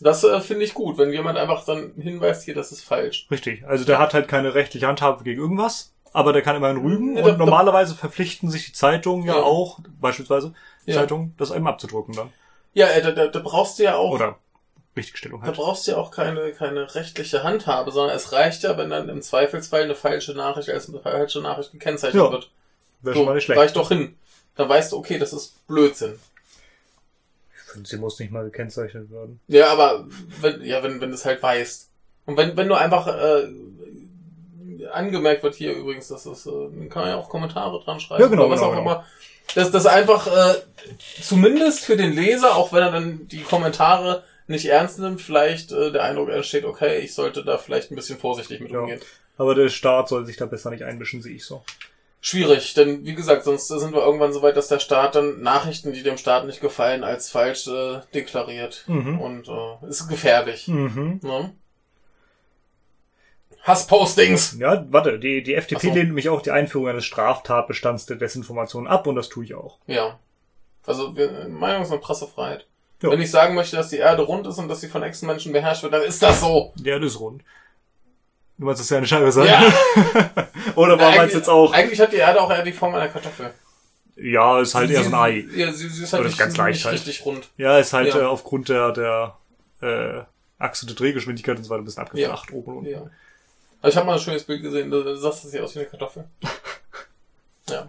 Das äh, finde ich gut, wenn jemand einfach dann hinweist, hier, das ist falsch. Richtig. Also der hat halt keine rechtliche Handhabe gegen irgendwas, aber der kann immerhin rügen Ja, da- und normalerweise verpflichten sich die Zeitungen ja, Ja. auch, beispielsweise Ja. Zeitungen, das eben abzudrucken dann. Ja, äh, da, da, da brauchst du ja auch Oder Richtigstellung Da halt. brauchst du ja auch keine, keine rechtliche Handhabe, sondern es reicht ja, wenn dann im Zweifelsfall eine falsche Nachricht als eine falsche Nachricht gekennzeichnet Ja, wird. Wäre So, schon mal nicht schlecht. Reich doch hin. Dann weißt du, okay, das ist Blödsinn. Ich finde, sie muss nicht mal gekennzeichnet werden. Ja, aber wenn, ja, wenn, wenn du es halt weißt. Und wenn, wenn du einfach äh, angemerkt wird, hier übrigens, das ist, äh, kann man ja auch Kommentare dran schreiben. Ja, genau, oder was genau, auch genau. immer. Dass das einfach äh, zumindest für den Leser, auch wenn er dann die Kommentare nicht ernst nimmt, vielleicht äh, der Eindruck entsteht, okay, ich sollte da vielleicht ein bisschen vorsichtig mit Ja. umgehen. Aber der Staat soll sich da besser nicht einmischen, sehe ich so. Schwierig, denn wie gesagt, sonst sind wir irgendwann so weit, dass der Staat dann Nachrichten, die dem Staat nicht gefallen, als falsch äh, deklariert. Mhm. Und äh, ist gefährlich. Mhm. Ne? Hasspostings! Ja, warte, die, die FDP so. lehnt nämlich auch die Einführung eines Straftatbestands der Desinformation ab und das tue ich auch. Ja. Also wir, Meinungs- und Pressefreiheit. Ja. Wenn ich sagen möchte, dass die Erde rund ist und dass sie von Echsenmenschen beherrscht wird, dann ist das so. Der ist rund. Du meinst, das ist ja eine Scheibe sein? Ja. Oder war meinst jetzt auch? Eigentlich hat die Erde auch eher die Form einer Kartoffel. Ja, ist halt sie, eher so ein Ei. Ja, sie, sie ist halt Oder nicht, ganz leicht nicht halt. richtig rund. Ja, ist halt Ja. Äh, aufgrund der, der äh, Achse der Drehgeschwindigkeit und so weiter ein bisschen abgeflacht oben und unten. Ja. Aber ich habe mal ein schönes Bild gesehen, da du, das sieht aus wie eine Kartoffel. ja.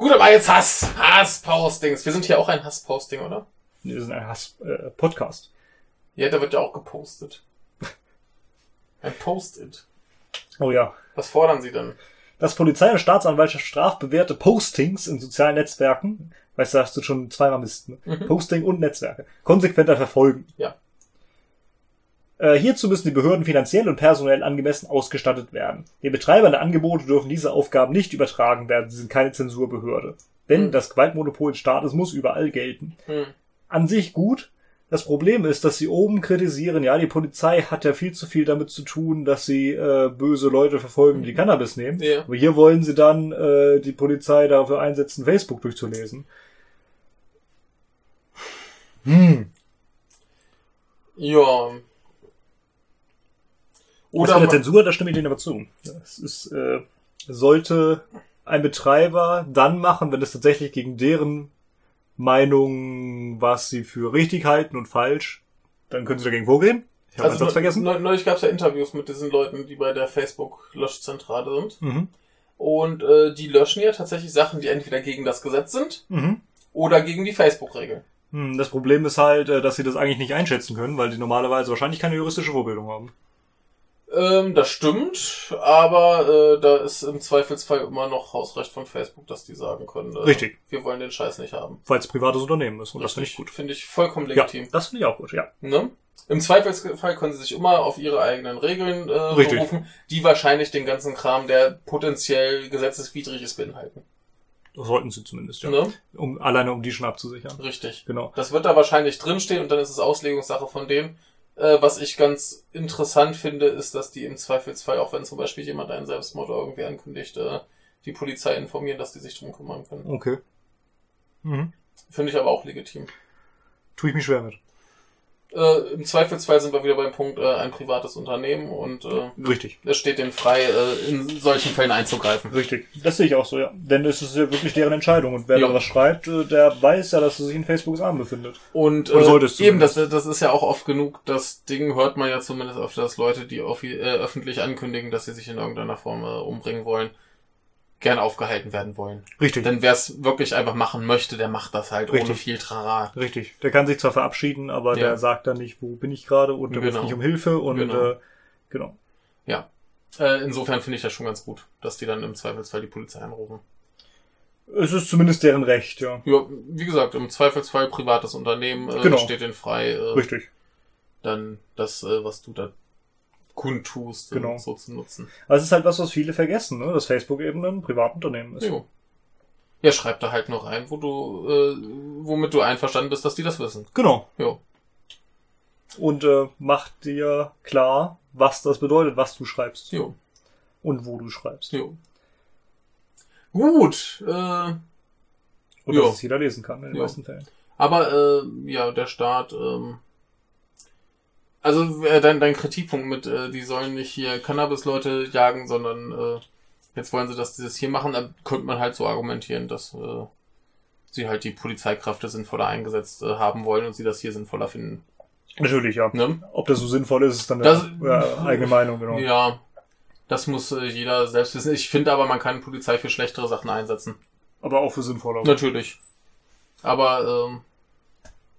Gut, aber jetzt Hass. Hass-Postings. Wir sind hier auch ein Hass-Posting, oder? Wir sind ein Hass-Podcast. Ja, da wird ja auch gepostet. Ein Post-it. oh ja. Was fordern Sie denn? Dass Polizei und Staatsanwaltschaft strafbewährte Postings in sozialen Netzwerken, weißt du, hast du schon zweimal Mist, ne? Mhm. Posting und Netzwerke, konsequenter verfolgen. Ja. Äh, hierzu müssen die Behörden finanziell und personell angemessen ausgestattet werden. Die Betreiber der Angebote dürfen diese Aufgaben nicht übertragen werden, sie sind keine Zensurbehörde. Denn Hm. das Gewaltmonopol des Staates muss überall gelten. Hm. An sich gut. Das Problem ist, dass sie oben kritisieren, ja, die Polizei hat ja viel zu viel damit zu tun, dass sie äh, böse Leute verfolgen, die Cannabis nehmen. Ja. Aber hier wollen sie dann äh, die Polizei dafür einsetzen, Facebook durchzulesen. Hm. Ja. Oder Oder mit der Zensur, da stimme ich denen aber zu. Das ist, äh, sollte ein Betreiber dann machen, wenn es tatsächlich gegen deren Meinung, was sie für richtig halten und falsch, dann können sie dagegen vorgehen. Ich habe also Satz vergessen. neu- Neulich gab es ja Interviews mit diesen Leuten, die bei der Facebook-Löschzentrale sind. Mhm. Und äh, die löschen ja tatsächlich Sachen, die entweder gegen das Gesetz sind Mhm. oder gegen die Facebook-Regeln. Hm, Das Problem ist halt, äh, dass sie das eigentlich nicht einschätzen können, weil die normalerweise wahrscheinlich keine juristische Vorbildung haben. Ähm, das stimmt, aber äh, da ist im Zweifelsfall immer noch Hausrecht von Facebook, dass die sagen können, äh, Richtig. wir wollen den Scheiß nicht haben. Weil es privates Unternehmen ist und das finde ich gut. Finde ich vollkommen Ja, legitim. das finde ich auch gut, ja. Ne? Im Zweifelsfall können sie sich immer auf ihre eigenen Regeln äh, Richtig. berufen, die wahrscheinlich den ganzen Kram, der potenziell gesetzeswidrig ist, beinhalten. Das sollten sie zumindest, ja. Ne? Um, alleine um die schon abzusichern. Richtig. Genau. Das wird da wahrscheinlich drinstehen und dann ist es Auslegungssache von dem. Äh, was ich ganz interessant finde, ist, dass die im Zweifelsfall, auch wenn zum Beispiel jemand einen Selbstmord irgendwie ankündigt, äh, die Polizei informieren, dass die sich drum kümmern können. Okay. Mhm. Finde ich aber auch legitim. Tue ich mich schwer mit. Äh, Im Zweifelsfall sind wir wieder beim Punkt, äh, ein privates Unternehmen und äh, Richtig. es steht denen frei, äh, in solchen Fällen einzugreifen. Richtig. Das sehe ich auch so, ja. Denn es ist ja wirklich deren Entscheidung. Und wer Ja. da was schreibt, äh, der weiß ja, dass er sich in Facebooks Arm befindet. Und Oder äh, sollte es eben, das, das ist ja auch oft genug, das Ding hört man ja zumindest öfter, dass Leute, die äh, öffentlich ankündigen, dass sie sich in irgendeiner Form äh, umbringen wollen, gern aufgehalten werden wollen. Richtig. Denn wer es wirklich einfach machen möchte, der macht das halt ohne Richtig. viel Trara. Richtig. Der kann sich zwar verabschieden, aber Ja. der sagt dann nicht, wo bin ich gerade und der ruft Genau. nicht um Hilfe und Genau. äh, genau. Ja. Äh, insofern finde ich das schon ganz gut, dass die dann im Zweifelsfall die Polizei anrufen. Es ist zumindest deren Recht, ja. Ja, wie gesagt, im Zweifelsfall privates Unternehmen äh, Genau. steht denen frei, äh, Richtig. dann das, äh, was du da kundtust, Genau. so zu nutzen. Aber es ist halt was, was viele vergessen, ne? dass Facebook eben ein Privatunternehmen ist. Jo. Ja, schreib da halt noch rein, wo du, äh, womit du einverstanden bist, dass die das wissen. Genau. Jo. Und äh, mach dir klar, was das bedeutet, was du schreibst Jo. und wo du schreibst. Jo. Gut, äh, Und dass es jeder lesen kann in den meisten Fällen. aber äh, ja, der Staat, ähm, also äh, dein, dein Kritikpunkt mit, äh, die sollen nicht hier Cannabis-Leute jagen, sondern äh, jetzt wollen sie, dass die das hier machen, dann könnte man halt so argumentieren, dass äh, sie halt die Polizeikräfte sinnvoller eingesetzt äh, haben wollen und sie das hier sinnvoller finden. Natürlich, ja. Ne? Ob das so sinnvoll ist, ist dann Das- eine eigene Meinung, genau. Ja, das muss äh, jeder selbst wissen. Ich finde aber, man kann Polizei für schlechtere Sachen einsetzen. Aber auch für sinnvoller. Natürlich. Aber, ähm,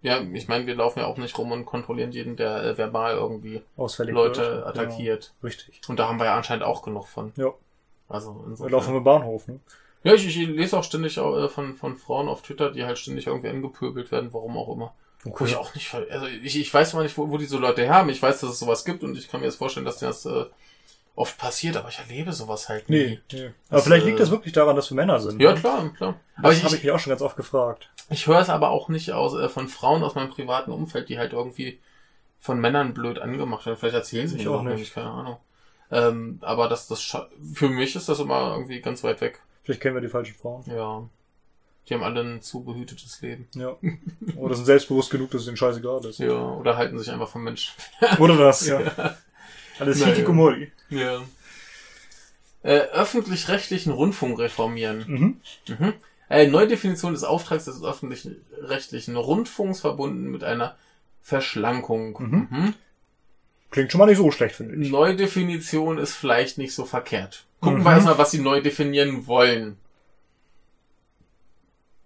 ja, ich meine, wir laufen ja auch nicht rum und kontrollieren jeden, der äh, verbal irgendwie Ausfällig Leute wird. attackiert. Genau. Richtig. Und da haben wir ja anscheinend auch genug von. Ja. Also Wir insofern. laufen im Bahnhof, ne? Ja, ich, ich lese auch ständig äh, von, von Frauen auf Twitter, die halt ständig irgendwie angepöbelt werden, warum auch immer. Wo ich auch nicht, also ich, ich weiß mal nicht, wo, wo die so Leute herhaben. Ich weiß, dass es sowas gibt und ich kann mir jetzt vorstellen, dass das äh, oft passiert, aber ich erlebe sowas halt nie. Nee, nee. Aber Das, vielleicht äh, liegt das wirklich daran, dass wir Männer sind. Ja, ne? klar, klar. Das Aber ich, habe ich, ich mich auch schon ganz oft gefragt. ich höre es aber auch nicht aus äh, von Frauen aus meinem privaten Umfeld, die halt irgendwie von Männern blöd angemacht werden. Vielleicht erzählen sie Ich mir auch auch nicht, keine Ahnung. Ähm, aber das, das für mich ist das immer irgendwie ganz weit weg. Vielleicht kennen wir die falschen Frauen. Ja. Die haben alle ein zu behütetes Leben. Ja. Oder sind selbstbewusst genug, dass es ihnen scheißegal ist. Ja, oder halten sich einfach vom Menschen. Oder das, ja. Alles Naja. Hikikomori. Ja. Äh, öffentlich-rechtlichen Rundfunk reformieren. Mhm. Mhm. Äh, Neudefinition des Auftrags des öffentlichen rechtlichen Rundfunks verbunden mit einer Verschlankung. Mhm. Mhm. Klingt schon mal nicht so schlecht, finde ich. Neudefinition ist vielleicht nicht so verkehrt. Gucken Mhm. wir erstmal, was sie neu definieren wollen.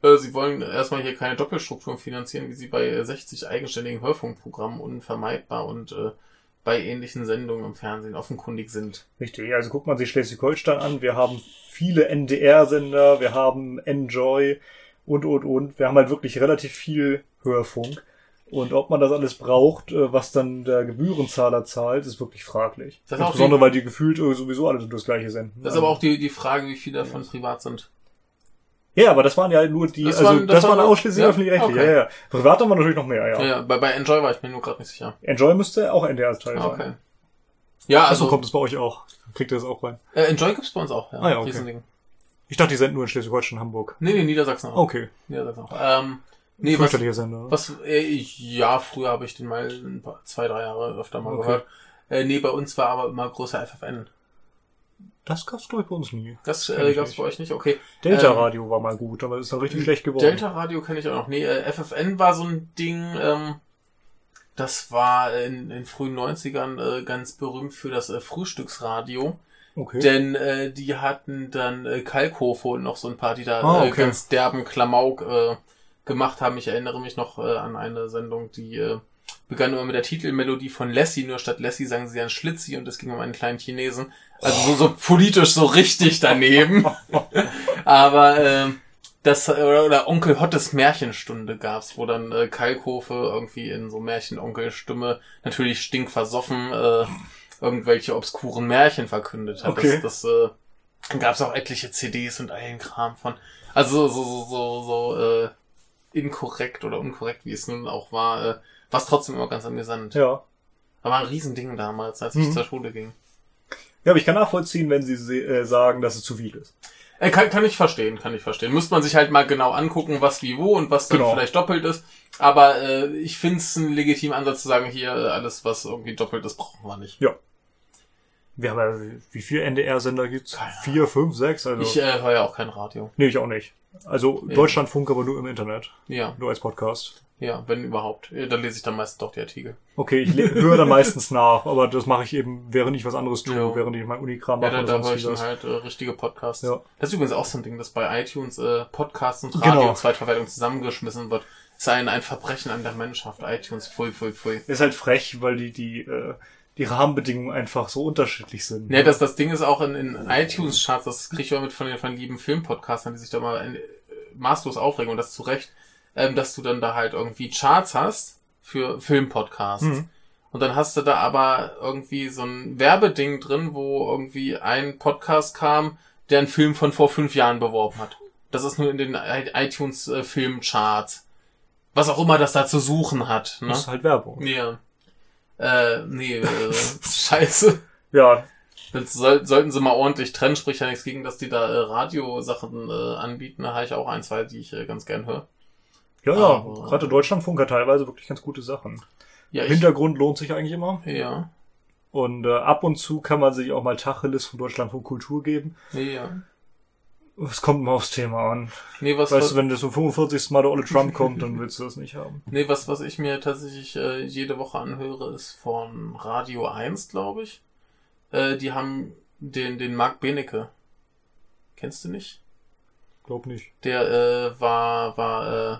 Äh, Sie wollen erstmal hier keine Doppelstrukturen finanzieren, wie sie bei äh, 60 eigenständigen Hörfunkprogrammen unvermeidbar und äh, bei ähnlichen Sendungen im Fernsehen offenkundig sind. Richtig, also guckt man sich Schleswig-Holstein an. Wir haben viele NDR-Sender, wir haben Enjoy und, und, und. Wir haben halt wirklich relativ viel Hörfunk. Und ob man das alles braucht, äh, was dann der Gebührenzahler zahlt, ist wirklich fraglich. Das ist auch Insbesondere, die- weil die gefühlt sowieso alle das gleiche senden. Das ist aber auch die, die Frage, wie viele davon privat sind. Ja, aber das waren ja nur die, Das also waren- das, das waren ausschließlich ja? öffentlich-rechtliche. Okay. Ja, ja. Privat haben wir natürlich noch mehr, ja. Ja, bei, bei Enjoy war ich mir nur gerade nicht sicher. Enjoy müsste auch NDR-Teil Ah, sein. Okay. Ja, Also also kommt es bei euch auch. Kriegt ihr das auch rein? äh, Enjoy gibt's bei uns auch, ja. Ah ja, okay. Ich dachte, die senden nur in Schleswig-Holstein, Hamburg. Nee, nee, Niedersachsen auch. Okay. Niedersachsen auch. Ähm, nee, was, Sender. was, äh, ich, ja, früher habe ich den mal ein paar, zwei, drei Jahre öfter mal Okay. gehört. Äh, nee, bei uns war aber immer großer FFN. Das gab's, glaube ich, bei uns nie. Das äh, gab's nicht. bei euch nicht, okay. Delta Ähm, Radio war mal gut, aber ist dann richtig schlecht geworden. Delta Radio kenne ich auch noch. Nee, äh, FFN war so ein Ding, ähm, Das war in, in frühen 90ern äh, ganz berühmt für das äh, Frühstücksradio. Okay. Denn äh, die hatten dann äh, Kalkofe und noch so ein paar, die da Ah, äh, okay. ganz derben Klamauk äh, gemacht haben. Ich erinnere mich noch äh, an eine Sendung, die äh, begann immer mit der Titelmelodie von Lassie, nur statt Lassie sagen sie dann Schlitzi und es ging um einen kleinen Chinesen. Also so, so politisch so richtig daneben. Aber äh, das oder, oder Onkel Hottes Märchenstunde gab's, wo dann äh, Kalkofe irgendwie in so Märchenonkelstimme natürlich stinkversoffen äh, irgendwelche obskuren Märchen verkündet hat. Okay. Das, das äh, gab's auch etliche CDs und allen Kram von. Also so so so so äh, inkorrekt oder unkorrekt, wie es nun auch war, äh, was trotzdem immer ganz amüsant. ja. Aber ein Riesending damals, als ich Mhm. zur Schule ging. Ja, aber ich kann nachvollziehen, wenn sie äh, sagen, dass es zu viel ist. Äh, kann, kann ich verstehen, kann ich verstehen. Müsste man sich halt mal genau angucken, was wie wo und was dann Genau. vielleicht doppelt ist. Aber äh, ich finde es einen legitimen Ansatz zu sagen, hier äh, alles, was irgendwie doppelt ist, brauchen wir nicht. Wir haben ja, wie viele NDR-Sender gibt's? Vier, fünf, sechs? Also, Ich äh, höre ja auch kein Radio. nee, ich auch nicht. Also Ja. Deutschlandfunk aber nur im Internet, Ja, nur als Podcast. ja, wenn überhaupt. Dann lese ich dann meistens doch die Artikel. Okay, ich höre dann meistens nach, aber das mache ich eben, während ich was anderes tue, Ja. während ich mein Unikram Ja, mache da, oder da höre ich dann halt äh, richtige Podcasts. Ja. Das ist übrigens auch so ein Ding, dass bei iTunes äh, Podcasts und Radio Genau. und Zweitverwertung zusammengeschmissen wird. Ist ein, ein Verbrechen an der Menschheit. iTunes, pfui, pfui, pfui. Ist halt frech, weil die, die, äh, die Rahmenbedingungen einfach so unterschiedlich sind. Ja, das, das Ding ist auch in, in iTunes-Charts, das kriege ich immer mit von den, von den lieben Filmpodcastern, die sich da mal äh, maßlos aufregen und das zu Recht, ähm, dass du dann da halt irgendwie Charts hast für Filmpodcasts. Mhm. Und dann hast du da aber irgendwie so ein Werbeding drin, wo irgendwie ein Podcast kam, der einen Film von vor fünf Jahren beworben hat. Das ist nur in den i- iTunes äh, Filmcharts. Was auch immer das da zu suchen hat. Ne? Das ist halt Werbung. Ja. Äh, nee, äh, scheiße. Ja, Das soll, sollten sie mal ordentlich trennen, spricht ja nichts gegen, dass die da äh, Radiosachen äh, anbieten. Da habe ich auch ein, zwei, die ich äh, ganz gern höre. ja, ja. Gerade Deutschlandfunk hat teilweise wirklich ganz gute Sachen. Ja, ich, Hintergrund lohnt sich eigentlich immer. ja, Und äh, ab und zu kann man sich auch mal Tacheles von Deutschlandfunk Kultur geben. ja. Es kommt immer aufs Thema an. Nee, was, Weißt was, du, wenn das zum 45. Mal der Olle Trump kommt, dann willst du das nicht haben. nee, was, was ich mir tatsächlich äh, jede Woche anhöre, ist von Radio 1, glaube ich. Äh, die haben den, den Marc Benecke. Kennst du nicht? Glaub nicht. Der äh, war, war äh,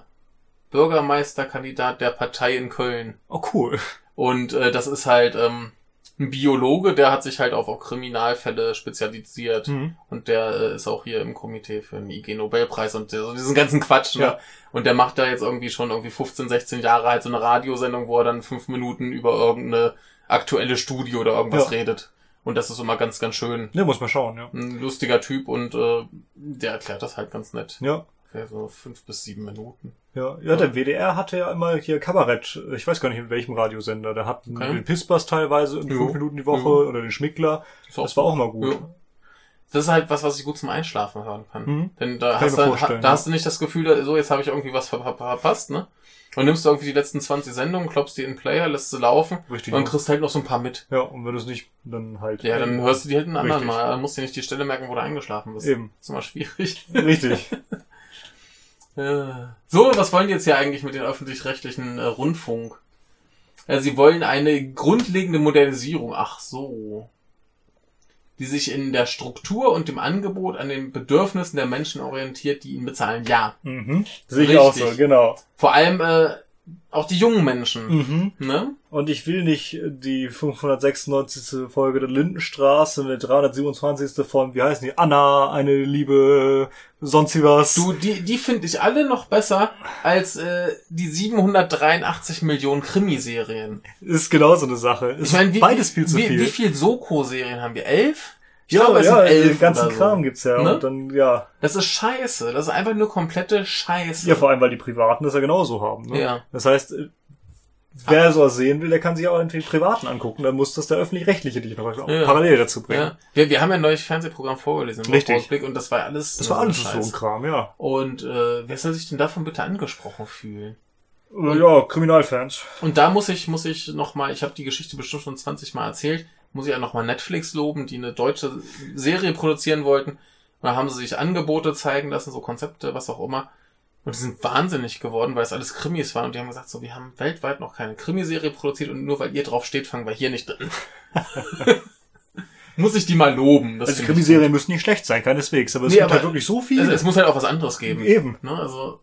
Bürgermeisterkandidat der Partei in Köln. Oh, cool. Und äh, das ist halt ähm, ein Biologe, der hat sich halt auf, auf Kriminalfälle spezialisiert. Mhm. Und der äh, ist auch hier im Komitee für den IG-Nobelpreis und so diesen ganzen Quatsch. Ne? Ja. Und der macht da jetzt irgendwie schon irgendwie 15, 16 Jahre halt so eine Radiosendung, wo er dann fünf Minuten über irgendeine aktuelle Studie oder irgendwas Ja. redet. Und das ist immer ganz, ganz schön. Ne, muss man schauen, ja. Ein lustiger Typ und äh, der erklärt das halt ganz nett. Ja. Für so fünf bis sieben Minuten. Ja, ja, der WDR hatte ja immer hier Kabarett. Ich weiß gar nicht, in welchem Radiosender. Der hat Okay. den Pispers teilweise in Jo. fünf Minuten die Woche Jo. oder den Schmickler. Auch Das war auch mal gut. Ja. Das ist halt was, was ich gut zum Einschlafen hören kann. Mhm. Denn da, Kann hast du, vorstellen, da ja. hast du nicht das Gefühl, so jetzt habe ich irgendwie was ver ver verpasst, ne? Und nimmst du irgendwie die letzten 20 Sendungen, kloppst die in den Player, lässt sie laufen Richtig. und kriegst halt noch so ein paar mit. Ja, und wenn du es nicht, dann halt. Ja, dann hörst du die halt einen anderen Richtig. Mal. Dann musst du nicht die Stelle merken, wo du eingeschlafen bist. Eben. ist immer schwierig. Richtig. Äh, So, was wollen die jetzt hier eigentlich mit den öffentlich-rechtlichen äh, Rundfunk? Äh, sie wollen eine grundlegende Modernisierung. Ach so. Die sich in der Struktur und dem Angebot an den Bedürfnissen der Menschen orientiert, die ihn bezahlen. Ja. Mhm. Sehe ich auch so, Richtig. genau. Vor allem äh, auch die jungen Menschen. Mhm. Ne? Und ich will nicht die 596. Folge der Lindenstraße mit 327. von, wie heißen die? Anna, eine Liebe, sonst wie was. Du, die, die finde ich alle noch besser als äh, die 783 Millionen Krimiserien. Ist genau so eine Sache. Ist Ich meine, wie, beides viel zu wie, viel. Wie viel Soko-Serien haben wir? Elf? Ich ja, glaube, es ja, sind elf den ganzen so. Kram gibt's ja. Ne? Und dann, ja. Das ist scheiße. Das ist einfach nur komplette Scheiße. Ja, vor allem, weil die Privaten das ja genauso haben. Ne? Ja. Das heißt, äh, wer sowas sehen will, der kann sich auch den Privaten angucken. Dann muss das der öffentlich-rechtliche dich noch Ja. parallel dazu bringen. ja. Wir, wir haben ja ein neues Fernsehprogramm vorgelesen im Richtig. Ausblick und das war alles. Das war alles so ein Kram, ja. Und äh, wer soll sich denn davon bitte angesprochen fühlen? Äh, Ja, Kriminalfans. Und da muss ich, muss ich noch mal, ich habe die Geschichte bestimmt schon 20 Mal erzählt, muss ich ja noch mal Netflix loben, die eine deutsche Serie produzieren wollten. Und da haben sie sich Angebote zeigen lassen, so Konzepte, was auch immer. Und die sind wahnsinnig geworden, weil es alles Krimis waren. Und die haben gesagt, so, wir haben weltweit noch keine Krimiserie produziert und nur weil ihr drauf steht, fangen wir hier nicht drin. Muss ich die mal loben. Das Also Krimiserien müssen nicht schlecht sein, keineswegs, aber es Nee, gibt aber- halt wirklich so viel. Also es muss halt auch was anderes geben. Eben. Ne? Also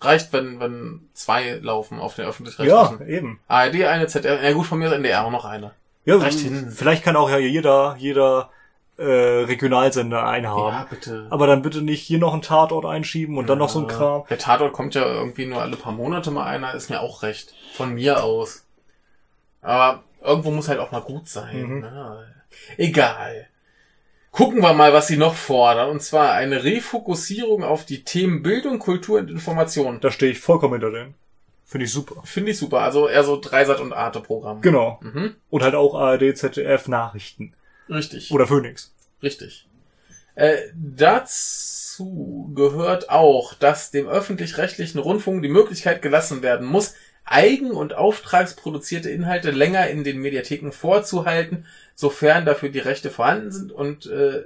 reicht, wenn, wenn zwei laufen auf den ja, öffentlich-rechtlichen. eben. ARD eine, ZDF, ja gut, von mir ist NDR auch noch eine. Ja, hin. vielleicht kann auch ja jeder, jeder äh, Regionalsender einen haben. Ja, bitte. Aber dann bitte nicht hier noch einen Tatort einschieben und dann noch so ein Ja. Kram. Der Tatort kommt ja irgendwie nur alle paar Monate mal einer, ist mir auch recht. Von mir aus. Aber irgendwo muss halt auch mal gut sein. Mhm. Ne? Egal. Gucken wir mal, was sie noch fordern. Und zwar eine Refokussierung auf die Themen Bildung, Kultur und Information. Da stehe ich vollkommen hinter denen. Finde ich super. Finde ich super. Also eher so Dreisat- und Arte-Programm. Genau. Mhm. Und halt auch ARD, ZDF Nachrichten. Richtig. Oder Phoenix. Richtig. Äh, dazu gehört auch, dass dem öffentlich-rechtlichen Rundfunk die Möglichkeit gelassen werden muss, eigen- und auftragsproduzierte Inhalte länger in den Mediatheken vorzuhalten, sofern dafür die Rechte vorhanden sind und äh,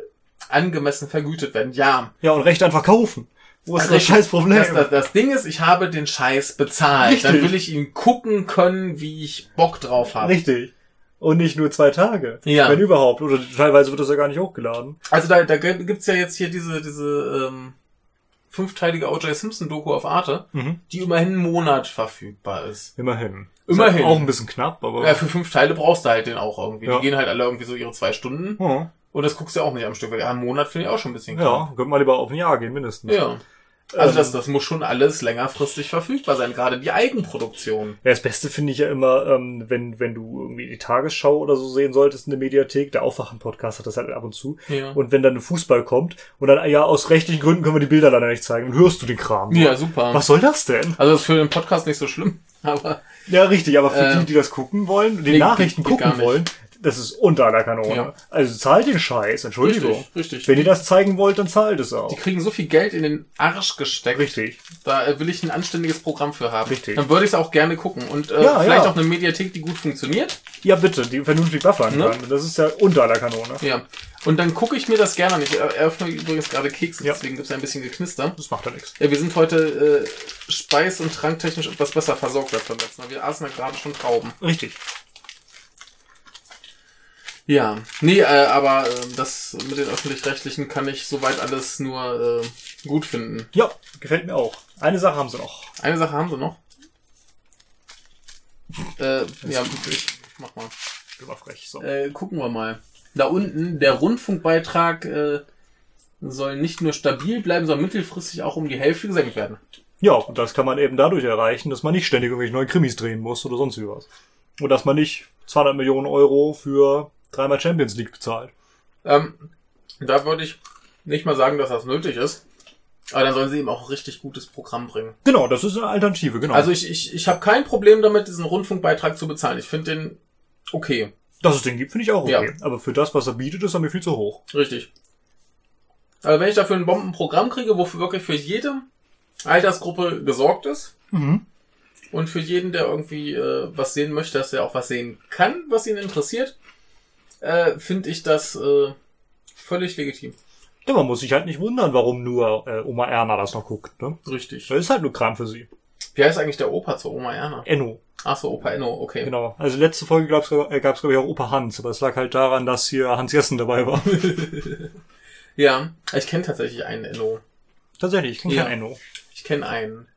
angemessen vergütet werden. Ja, Ja, und Recht einfach kaufen. Wo ist das Richtig. scheiß Problem? das, das, das Ding ist, ich habe den Scheiß bezahlt. Richtig. Dann will ich ihn gucken können, wie ich Bock drauf habe. Richtig. Und nicht nur zwei Tage. Ja. Wenn überhaupt. Oder teilweise wird das ja gar nicht hochgeladen. Also da, da gibt's ja jetzt hier diese, diese ähm, fünfteilige O.J. Simpson-Doku auf Arte, Mhm. die immerhin einen Monat verfügbar ist. Immerhin. Immerhin. Ist Auch ein bisschen knapp, aber. Ja, für fünf Teile brauchst du halt den auch irgendwie. Ja. Die gehen halt alle irgendwie so ihre zwei Stunden. ja. Und das guckst du auch nicht am Stück. Ja, einen Monat finde ich auch schon ein bisschen ja, könnte man lieber auf ein Jahr gehen, mindestens. Ja. Also Ähm, das, das muss schon alles längerfristig verfügbar sein, gerade die Eigenproduktion. Ja, das Beste finde ich ja immer, ähm, wenn, wenn du irgendwie die Tagesschau oder so sehen solltest in der Mediathek, der Aufwachen-Podcast hat das halt ab und zu. Ja. Und wenn dann ein Fußball kommt und dann, ja, aus rechtlichen Gründen können wir die Bilder leider nicht zeigen, dann hörst du den Kram. Ja, super. Was soll das denn? Also das ist für den Podcast nicht so schlimm, aber Ja, richtig, aber für Äh, die, die das gucken wollen, die nee, Nachrichten gucken wollen, das ist unter aller Kanone. Ja. Also zahlt den Scheiß, Entschuldigung. richtig, richtig. Wenn ihr das zeigen wollt, dann zahlt es auch. Die kriegen so viel Geld in den Arsch gesteckt. Richtig. Da äh, will ich ein anständiges Programm für haben. Richtig. Dann würde ich es auch gerne gucken. Und äh, Ja, vielleicht ja. auch eine Mediathek, die gut funktioniert. Ja, bitte, die vernünftig buffern Ne? kann. Das ist ja unter aller Kanone. Ja. Und dann gucke ich mir das gerne an. Ich äh, eröffne übrigens gerade Kekse, Ja. deswegen gibt es ein bisschen Geknister. Das macht ja nichts. Ja, wir sind heute äh, speis- und tranktechnisch etwas besser versorgt als beim letzten Mal. Wir aßen ja gerade schon Trauben. Richtig. Ja. Nee, äh, aber äh, das mit den Öffentlich-Rechtlichen kann ich soweit alles nur äh, gut finden. Ja, gefällt mir auch. Eine Sache haben sie noch. Eine Sache haben sie noch. Äh, ja, ich mach mal. Immer frech. So. Äh, gucken wir mal. Da unten, der Rundfunkbeitrag äh, soll nicht nur stabil bleiben, sondern mittelfristig auch um die Hälfte gesenkt werden. Ja, und das kann man eben dadurch erreichen, dass man nicht ständig irgendwelche neuen Krimis drehen muss oder sonst wie was. Und dass man nicht 200 Millionen Euro für dreimal Champions League bezahlt. Ähm, da würde ich nicht mal sagen, dass das nötig ist. Aber dann sollen sie eben auch ein richtig gutes Programm bringen. Genau, das ist eine Alternative, genau. Also ich, ich, ich habe kein Problem damit, diesen Rundfunkbeitrag zu bezahlen. Ich finde den okay. dass es den gibt, finde ich auch okay. Ja. Aber für das, was er bietet, ist er mir viel zu hoch. Richtig. Aber wenn ich dafür ein Bombenprogramm kriege, wofür wirklich für jede Altersgruppe gesorgt ist, Mhm. Und für jeden, der irgendwie äh, was sehen möchte, dass er auch was sehen kann, was ihn interessiert, äh, finde ich das äh, völlig legitim. Ja, man muss sich halt nicht wundern, warum nur äh, Oma Erna das noch guckt. Ne? Richtig. Das ist halt nur Kram für sie. Wie heißt eigentlich der Opa zur Oma Erna? Enno. Ach so, Opa Enno, okay. Genau. Also letzte Folge gab es, äh, glaube ich, auch Opa Hans. Aber es lag halt daran, dass hier Hans Jessen dabei war. Ja, ich kenne tatsächlich einen Enno. Tatsächlich, ich kenne Ja. kein Enno. Ich kenne einen.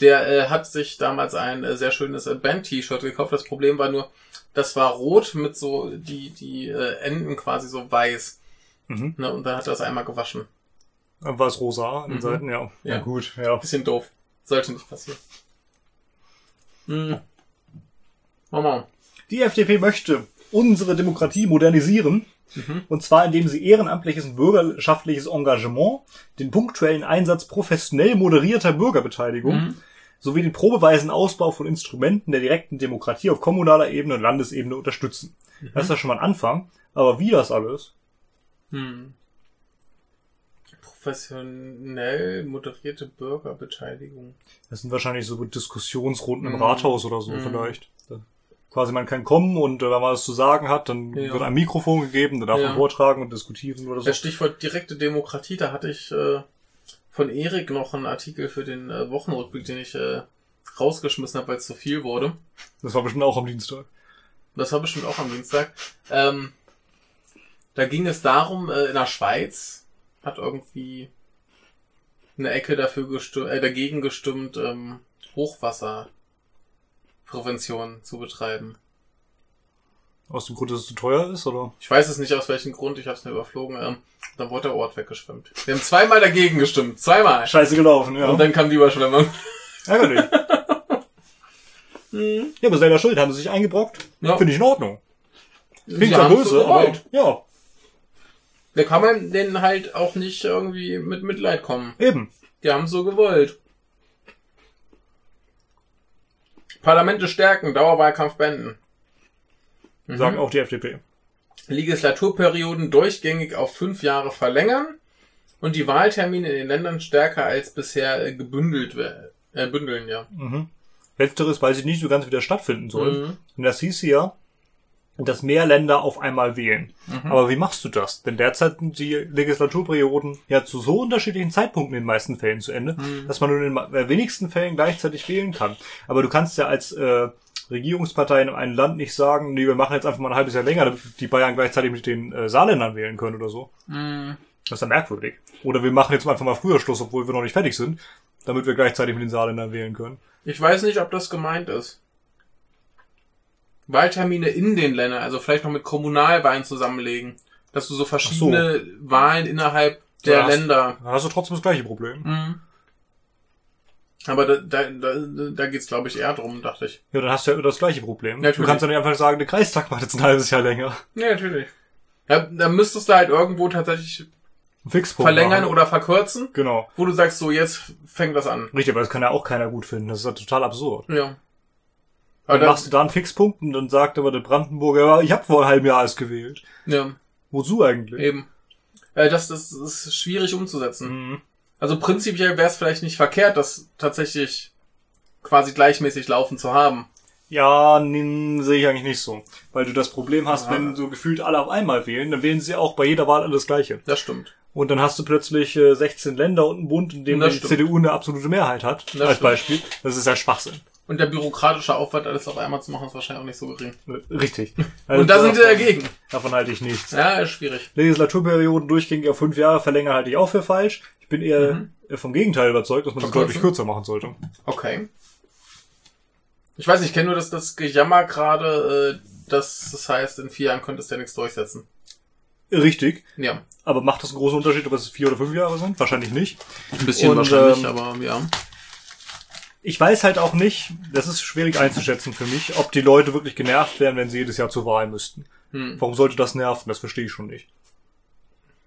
Der äh, hat sich damals ein äh, sehr schönes äh, Band-T-Shirt gekauft. Das Problem war nur, das war rot mit so die die äh, Enden quasi so weiß. Mhm. Ne? Und dann hat er das einmal gewaschen. War es rosa an den Mhm. Seiten, ja. Ja. ja. gut, ja. Bisschen doof. Sollte nicht passieren. Hm. Mama. Die FDP möchte unsere Demokratie modernisieren. Mhm. Und zwar, indem sie ehrenamtliches und bürgerschaftliches Engagement, den punktuellen Einsatz professionell moderierter Bürgerbeteiligung Mhm. Sowie den probeweisen Ausbau von Instrumenten der direkten Demokratie auf kommunaler Ebene und Landesebene unterstützen. Das ist ja schon mal ein Anfang. Aber wie das alles? Hm. Professionell moderierte Bürgerbeteiligung. Das sind wahrscheinlich so Diskussionsrunden im Mhm. Rathaus oder so Mhm. vielleicht. Da- Quasi man kann kommen und äh, wenn man was zu sagen hat, dann Ja. wird ein Mikrofon gegeben, dann darf Ja. man vortragen und diskutieren oder so. Das Stichwort direkte Demokratie, da hatte ich äh, von Erik noch einen Artikel für den äh, Wochenrückblick, den ich äh, rausgeschmissen habe, weil es zu viel wurde. Das war bestimmt auch am Dienstag. Das war bestimmt auch am Dienstag. Ähm, da ging es darum, äh, in der Schweiz hat irgendwie eine Ecke dafür gestimmt, äh, dagegen gestimmt, ähm, Hochwasserprävention zu betreiben. Aus dem Grund, dass es zu teuer ist, oder? Ich weiß es nicht aus welchem Grund, ich habe es nur überflogen. Ähm, dann wurde der Ort weggeschwemmt. Wir haben zweimal dagegen gestimmt, zweimal. Scheiße gelaufen, ja. Und dann kam die Überschwemmung. Ärgerlich. ja, aber selber schuld, haben sie sich eingebrockt. Ja. Finde ich in Ordnung. Klingt haben's böse, aber ja, Da kann man denen halt auch nicht irgendwie mit Mitleid kommen. eben. Die haben so gewollt. Parlamente stärken, Dauerwahlkampf beenden. Mhm. Sagen auch die FDP. Legislaturperioden durchgängig auf fünf Jahre verlängern und die Wahltermine in den Ländern stärker als bisher äh, gebündelt werden. Äh, bündeln, ja. Mhm. Letzteres weiß ich nicht so ganz, wie das stattfinden soll. Mhm. Und das hieß ja, dass mehr Länder auf einmal wählen. Mhm. Aber wie machst du das? Denn derzeit sind die Legislaturperioden ja zu so unterschiedlichen Zeitpunkten in den meisten Fällen zu Ende, Mhm. dass man nur in den äh, wenigsten Fällen gleichzeitig wählen kann. Aber du kannst ja als äh, Regierungspartei in einem Land nicht sagen, nee, wir machen jetzt einfach mal ein halbes Jahr länger, damit die Bayern gleichzeitig mit den äh, Saarländern wählen können oder so. Mhm. Das ist ja merkwürdig. Oder wir machen jetzt einfach mal früher Schluss, obwohl wir noch nicht fertig sind, damit wir gleichzeitig mit den Saarländern wählen können. Ich weiß nicht, ob das gemeint ist. Wahltermine in den Ländern, also vielleicht noch mit Kommunalwahlen zusammenlegen. Dass du so verschiedene Wahlen innerhalb der Ja, hast- Länder. Dann hast du trotzdem das gleiche Problem. Mhm. Aber da, da, da, da geht's, glaube ich, eher drum, dachte ich. Ja, dann hast du ja immer das gleiche Problem. Natürlich. Du kannst ja nicht einfach sagen, der Kreistag macht jetzt ein halbes Jahr länger. Ja, natürlich. Ja, da müsstest du halt irgendwo tatsächlich Fixpunkt verlängern machen. oder verkürzen, Genau. wo du sagst, so jetzt fängt das an. Richtig, aber das kann ja auch keiner gut finden. Das ist ja total absurd. Ja. Dann Aber machst du da einen Fixpunkt und dann sagt aber der Brandenburger, ich habe vor einem halben Jahr alles gewählt. ja, Wozu eigentlich? eben. Äh, das, das ist schwierig umzusetzen. Mhm. Also prinzipiell wäre es vielleicht nicht verkehrt, das tatsächlich quasi gleichmäßig laufen zu haben. Ja, nee, sehe ich eigentlich nicht so. Weil du das Problem hast, Ja. wenn so gefühlt alle auf einmal wählen, dann wählen sie auch bei jeder Wahl alles Gleiche. Das stimmt. Und dann hast du plötzlich äh, 16 Länder und einen Bund, in dem die stimmt. CDU eine absolute Mehrheit hat, Das als stimmt. Beispiel. Das ist ja Schwachsinn. Und der bürokratische Aufwand, alles auf einmal zu machen, ist wahrscheinlich auch nicht so gering. Äh, Richtig. Also Und da sind sie davon- dagegen. Davon halte ich nichts. Ja, ist schwierig. Legislaturperioden durchgängig auf fünf Jahre verlängern halte ich auch für falsch. Ich bin eher Mhm. vom Gegenteil überzeugt, dass man das deutlich kürzer machen sollte. Okay. Ich weiß, ich kenne nur das, das Gejammer gerade, äh, dass das heißt, in vier Jahren könntest du ja nichts durchsetzen. Richtig. Ja. Aber macht das einen großen Unterschied, ob es vier oder fünf Jahre sind? Wahrscheinlich nicht. Ein bisschen Und, wahrscheinlich, ähm, aber ja. Ich weiß halt auch nicht, das ist schwierig einzuschätzen für mich, ob die Leute wirklich genervt wären, wenn sie jedes Jahr zur Wahl müssten. Hm. Warum sollte das nerven? Das verstehe ich schon nicht.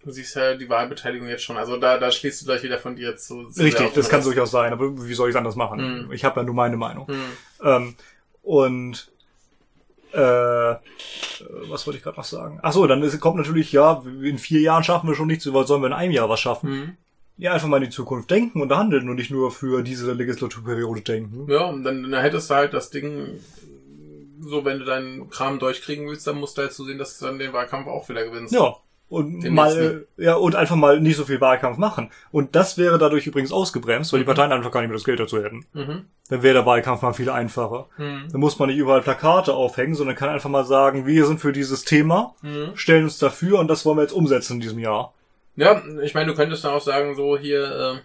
Du siehst ja die Wahlbeteiligung jetzt schon. Also da, da schließt du gleich wieder von dir so. zu sehr Richtig, das kann durchaus sein, aber wie soll ich es anders machen? Hm. Ich habe ja nur meine Meinung. Hm. Ähm, und äh, was wollte ich gerade noch sagen? Ach so, dann ist, kommt natürlich, ja, in vier Jahren schaffen wir schon nichts, was sollen wir in einem Jahr was schaffen? Hm. Ja, einfach mal in die Zukunft denken und handeln und nicht nur für diese Legislaturperiode denken. Ja, und dann, dann hättest du halt das Ding, so wenn du deinen Kram durchkriegen willst, dann musst du halt zusehen, dass du dann den Wahlkampf auch wieder gewinnst. Ja. Und Den mal, äh, ja, und einfach mal nicht so viel Wahlkampf machen. Und das wäre dadurch übrigens ausgebremst, weil die Mhm. Parteien einfach gar nicht mehr das Geld dazu hätten. Mhm. Dann wäre der Wahlkampf mal viel einfacher. Mhm. Dann muss man nicht überall Plakate aufhängen, sondern kann einfach mal sagen, wir sind für dieses Thema, Mhm. stellen uns dafür und das wollen wir jetzt umsetzen in diesem Jahr. Ja, ich meine, du könntest dann auch sagen, so hier, äh,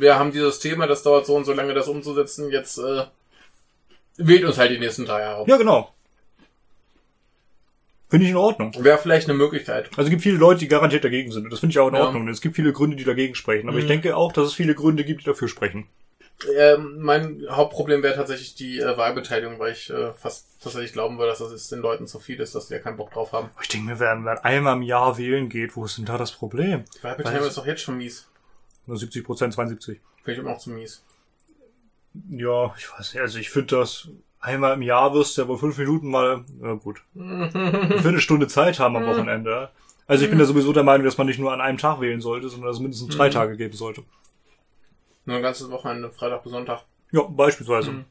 wir haben dieses Thema, das dauert so und so lange, das umzusetzen, jetzt äh, wählt uns halt die nächsten drei Jahre. Ja, genau. Finde ich in Ordnung. Wäre vielleicht eine Möglichkeit. Also es gibt viele Leute, die garantiert dagegen sind. Und das finde ich auch in Ja. Ordnung. Es gibt viele Gründe, die dagegen sprechen. Aber ich Mhm. denke auch, dass es viele Gründe gibt, die dafür sprechen. Ähm, mein Hauptproblem wäre tatsächlich die äh, Wahlbeteiligung, weil ich äh, fast tatsächlich glauben würde, dass das den Leuten zu viel ist, dass die ja keinen Bock drauf haben. Ich denke mir, wenn man einmal im Jahr wählen geht, wo ist denn da das Problem? Die Wahlbeteiligung ist doch jetzt schon mies. Nur 70 Prozent, 72. Finde ich immer noch zu mies. Ja, ich weiß nicht. Also ich finde das, einmal im Jahr wirst du ja wohl fünf Minuten mal, na gut, eine Viertelstunde Zeit haben am Wochenende. Also ich bin ja sowieso der Meinung, dass man nicht nur an einem Tag wählen sollte, sondern dass es mindestens drei Mhm. Tage geben sollte. Nur ein ganzes Wochenende, Freitag bis Sonntag. Ja, beispielsweise. Mhm.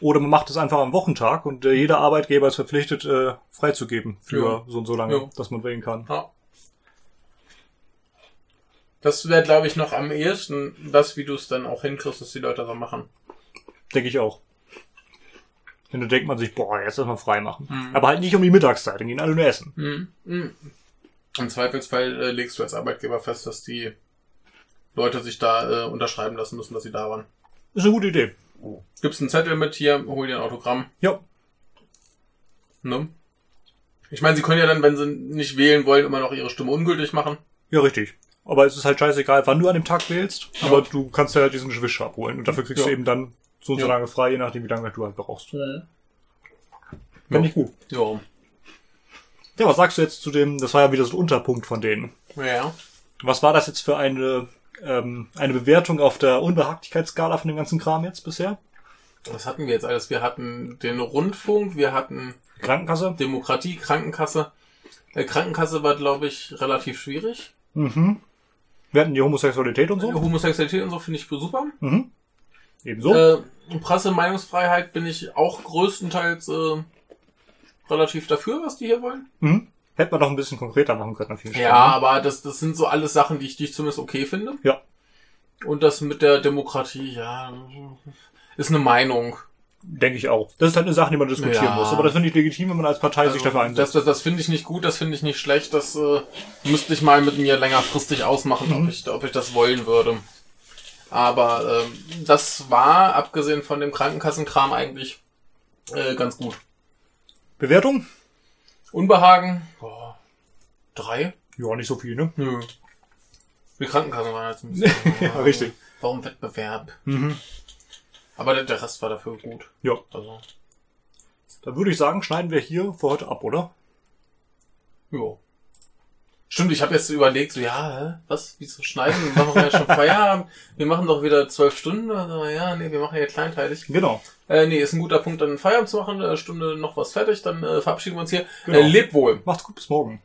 Oder man macht es einfach am Wochentag und äh, jeder Arbeitgeber ist verpflichtet, äh, freizugeben für Ja. so und so lange, Ja. dass man wählen kann. Ja. Das wäre, glaube ich, noch am ehesten das, wie du es dann auch hinkriegst, dass die Leute so machen. Denke ich auch. Denn da denkt man sich, boah, jetzt erstmal frei machen. Mhm. Aber halt nicht um die Mittagszeit, dann gehen alle nur essen. Mhm. Mhm. Im Zweifelsfall äh, legst du als Arbeitgeber fest, dass die Leute sich da äh, unterschreiben lassen müssen, dass sie da waren. Ist eine gute Idee. Gibst einen Zettel mit hier, hol dir ein Autogramm. Ja, Ne? Ich meine, sie können ja dann, wenn sie nicht wählen wollen, immer noch ihre Stimme ungültig machen. ja, richtig. Aber es ist halt scheißegal, wann du an dem Tag wählst. Ja. Aber du kannst ja halt diesen Gewisch abholen. Und dafür kriegst Ja. du eben dann so und so lange frei, je nachdem, wie lange du halt brauchst. Ja. Finde ich gut. Ja. Ja, was sagst du jetzt zu dem, das war ja wieder so ein Unterpunkt von denen. Ja. Was war das jetzt für eine, ähm, eine Bewertung auf der Unbehaglichkeitsskala von dem ganzen Kram jetzt bisher? Was hatten wir jetzt alles? Wir hatten den Rundfunk, wir hatten Krankenkasse? Demokratie, Krankenkasse. Äh, Krankenkasse war, glaube ich, relativ schwierig. Mhm. Wir hatten die Homosexualität und so. Homosexualität und so finde ich super. Mhm. Ebenso. Äh, Presse, Meinungsfreiheit bin ich auch größtenteils äh, relativ dafür, was die hier wollen. Mhm. Hätte man doch ein bisschen konkreter machen können an vielen Ja, aber das, das sind so alles Sachen, die ich, die ich zumindest okay finde. Ja. Und das mit der Demokratie, ja, ist eine Meinung. Denke ich auch. Das ist halt eine Sache, die man diskutieren Ja. muss. Aber das finde ich legitim, wenn man als Partei sich dafür das einsetzt. das, das finde ich nicht gut, das finde ich nicht schlecht. Das äh, müsste ich mal mit mir längerfristig ausmachen, Mhm. ob, ich, ob ich das wollen würde. Aber ähm, das war, abgesehen von dem Krankenkassenkram, eigentlich äh, ganz gut. Bewertung? Unbehagen? Boah, drei? Ja, nicht so viel, ne? Nö. Die Krankenkassen waren jetzt ein bisschen. Ja, richtig. Warum Wettbewerb? Mhm. Aber der, der Rest war dafür gut. Ja. Also, Dann würde ich sagen, schneiden wir hier für heute ab, oder? jo. Stimmt, ich habe jetzt überlegt, so, ja, was, wieso schneiden? Wir machen ja schon Feierabend. Wir machen doch wieder zwölf Stunden. Also, ja, nee, wir machen ja kleinteilig. Genau. Äh, nee, ist ein guter Punkt, dann Feierabend zu machen. Eine Stunde noch was fertig, dann äh, verabschieden wir uns hier. Genau. Äh, leb wohl. Macht's gut, bis morgen.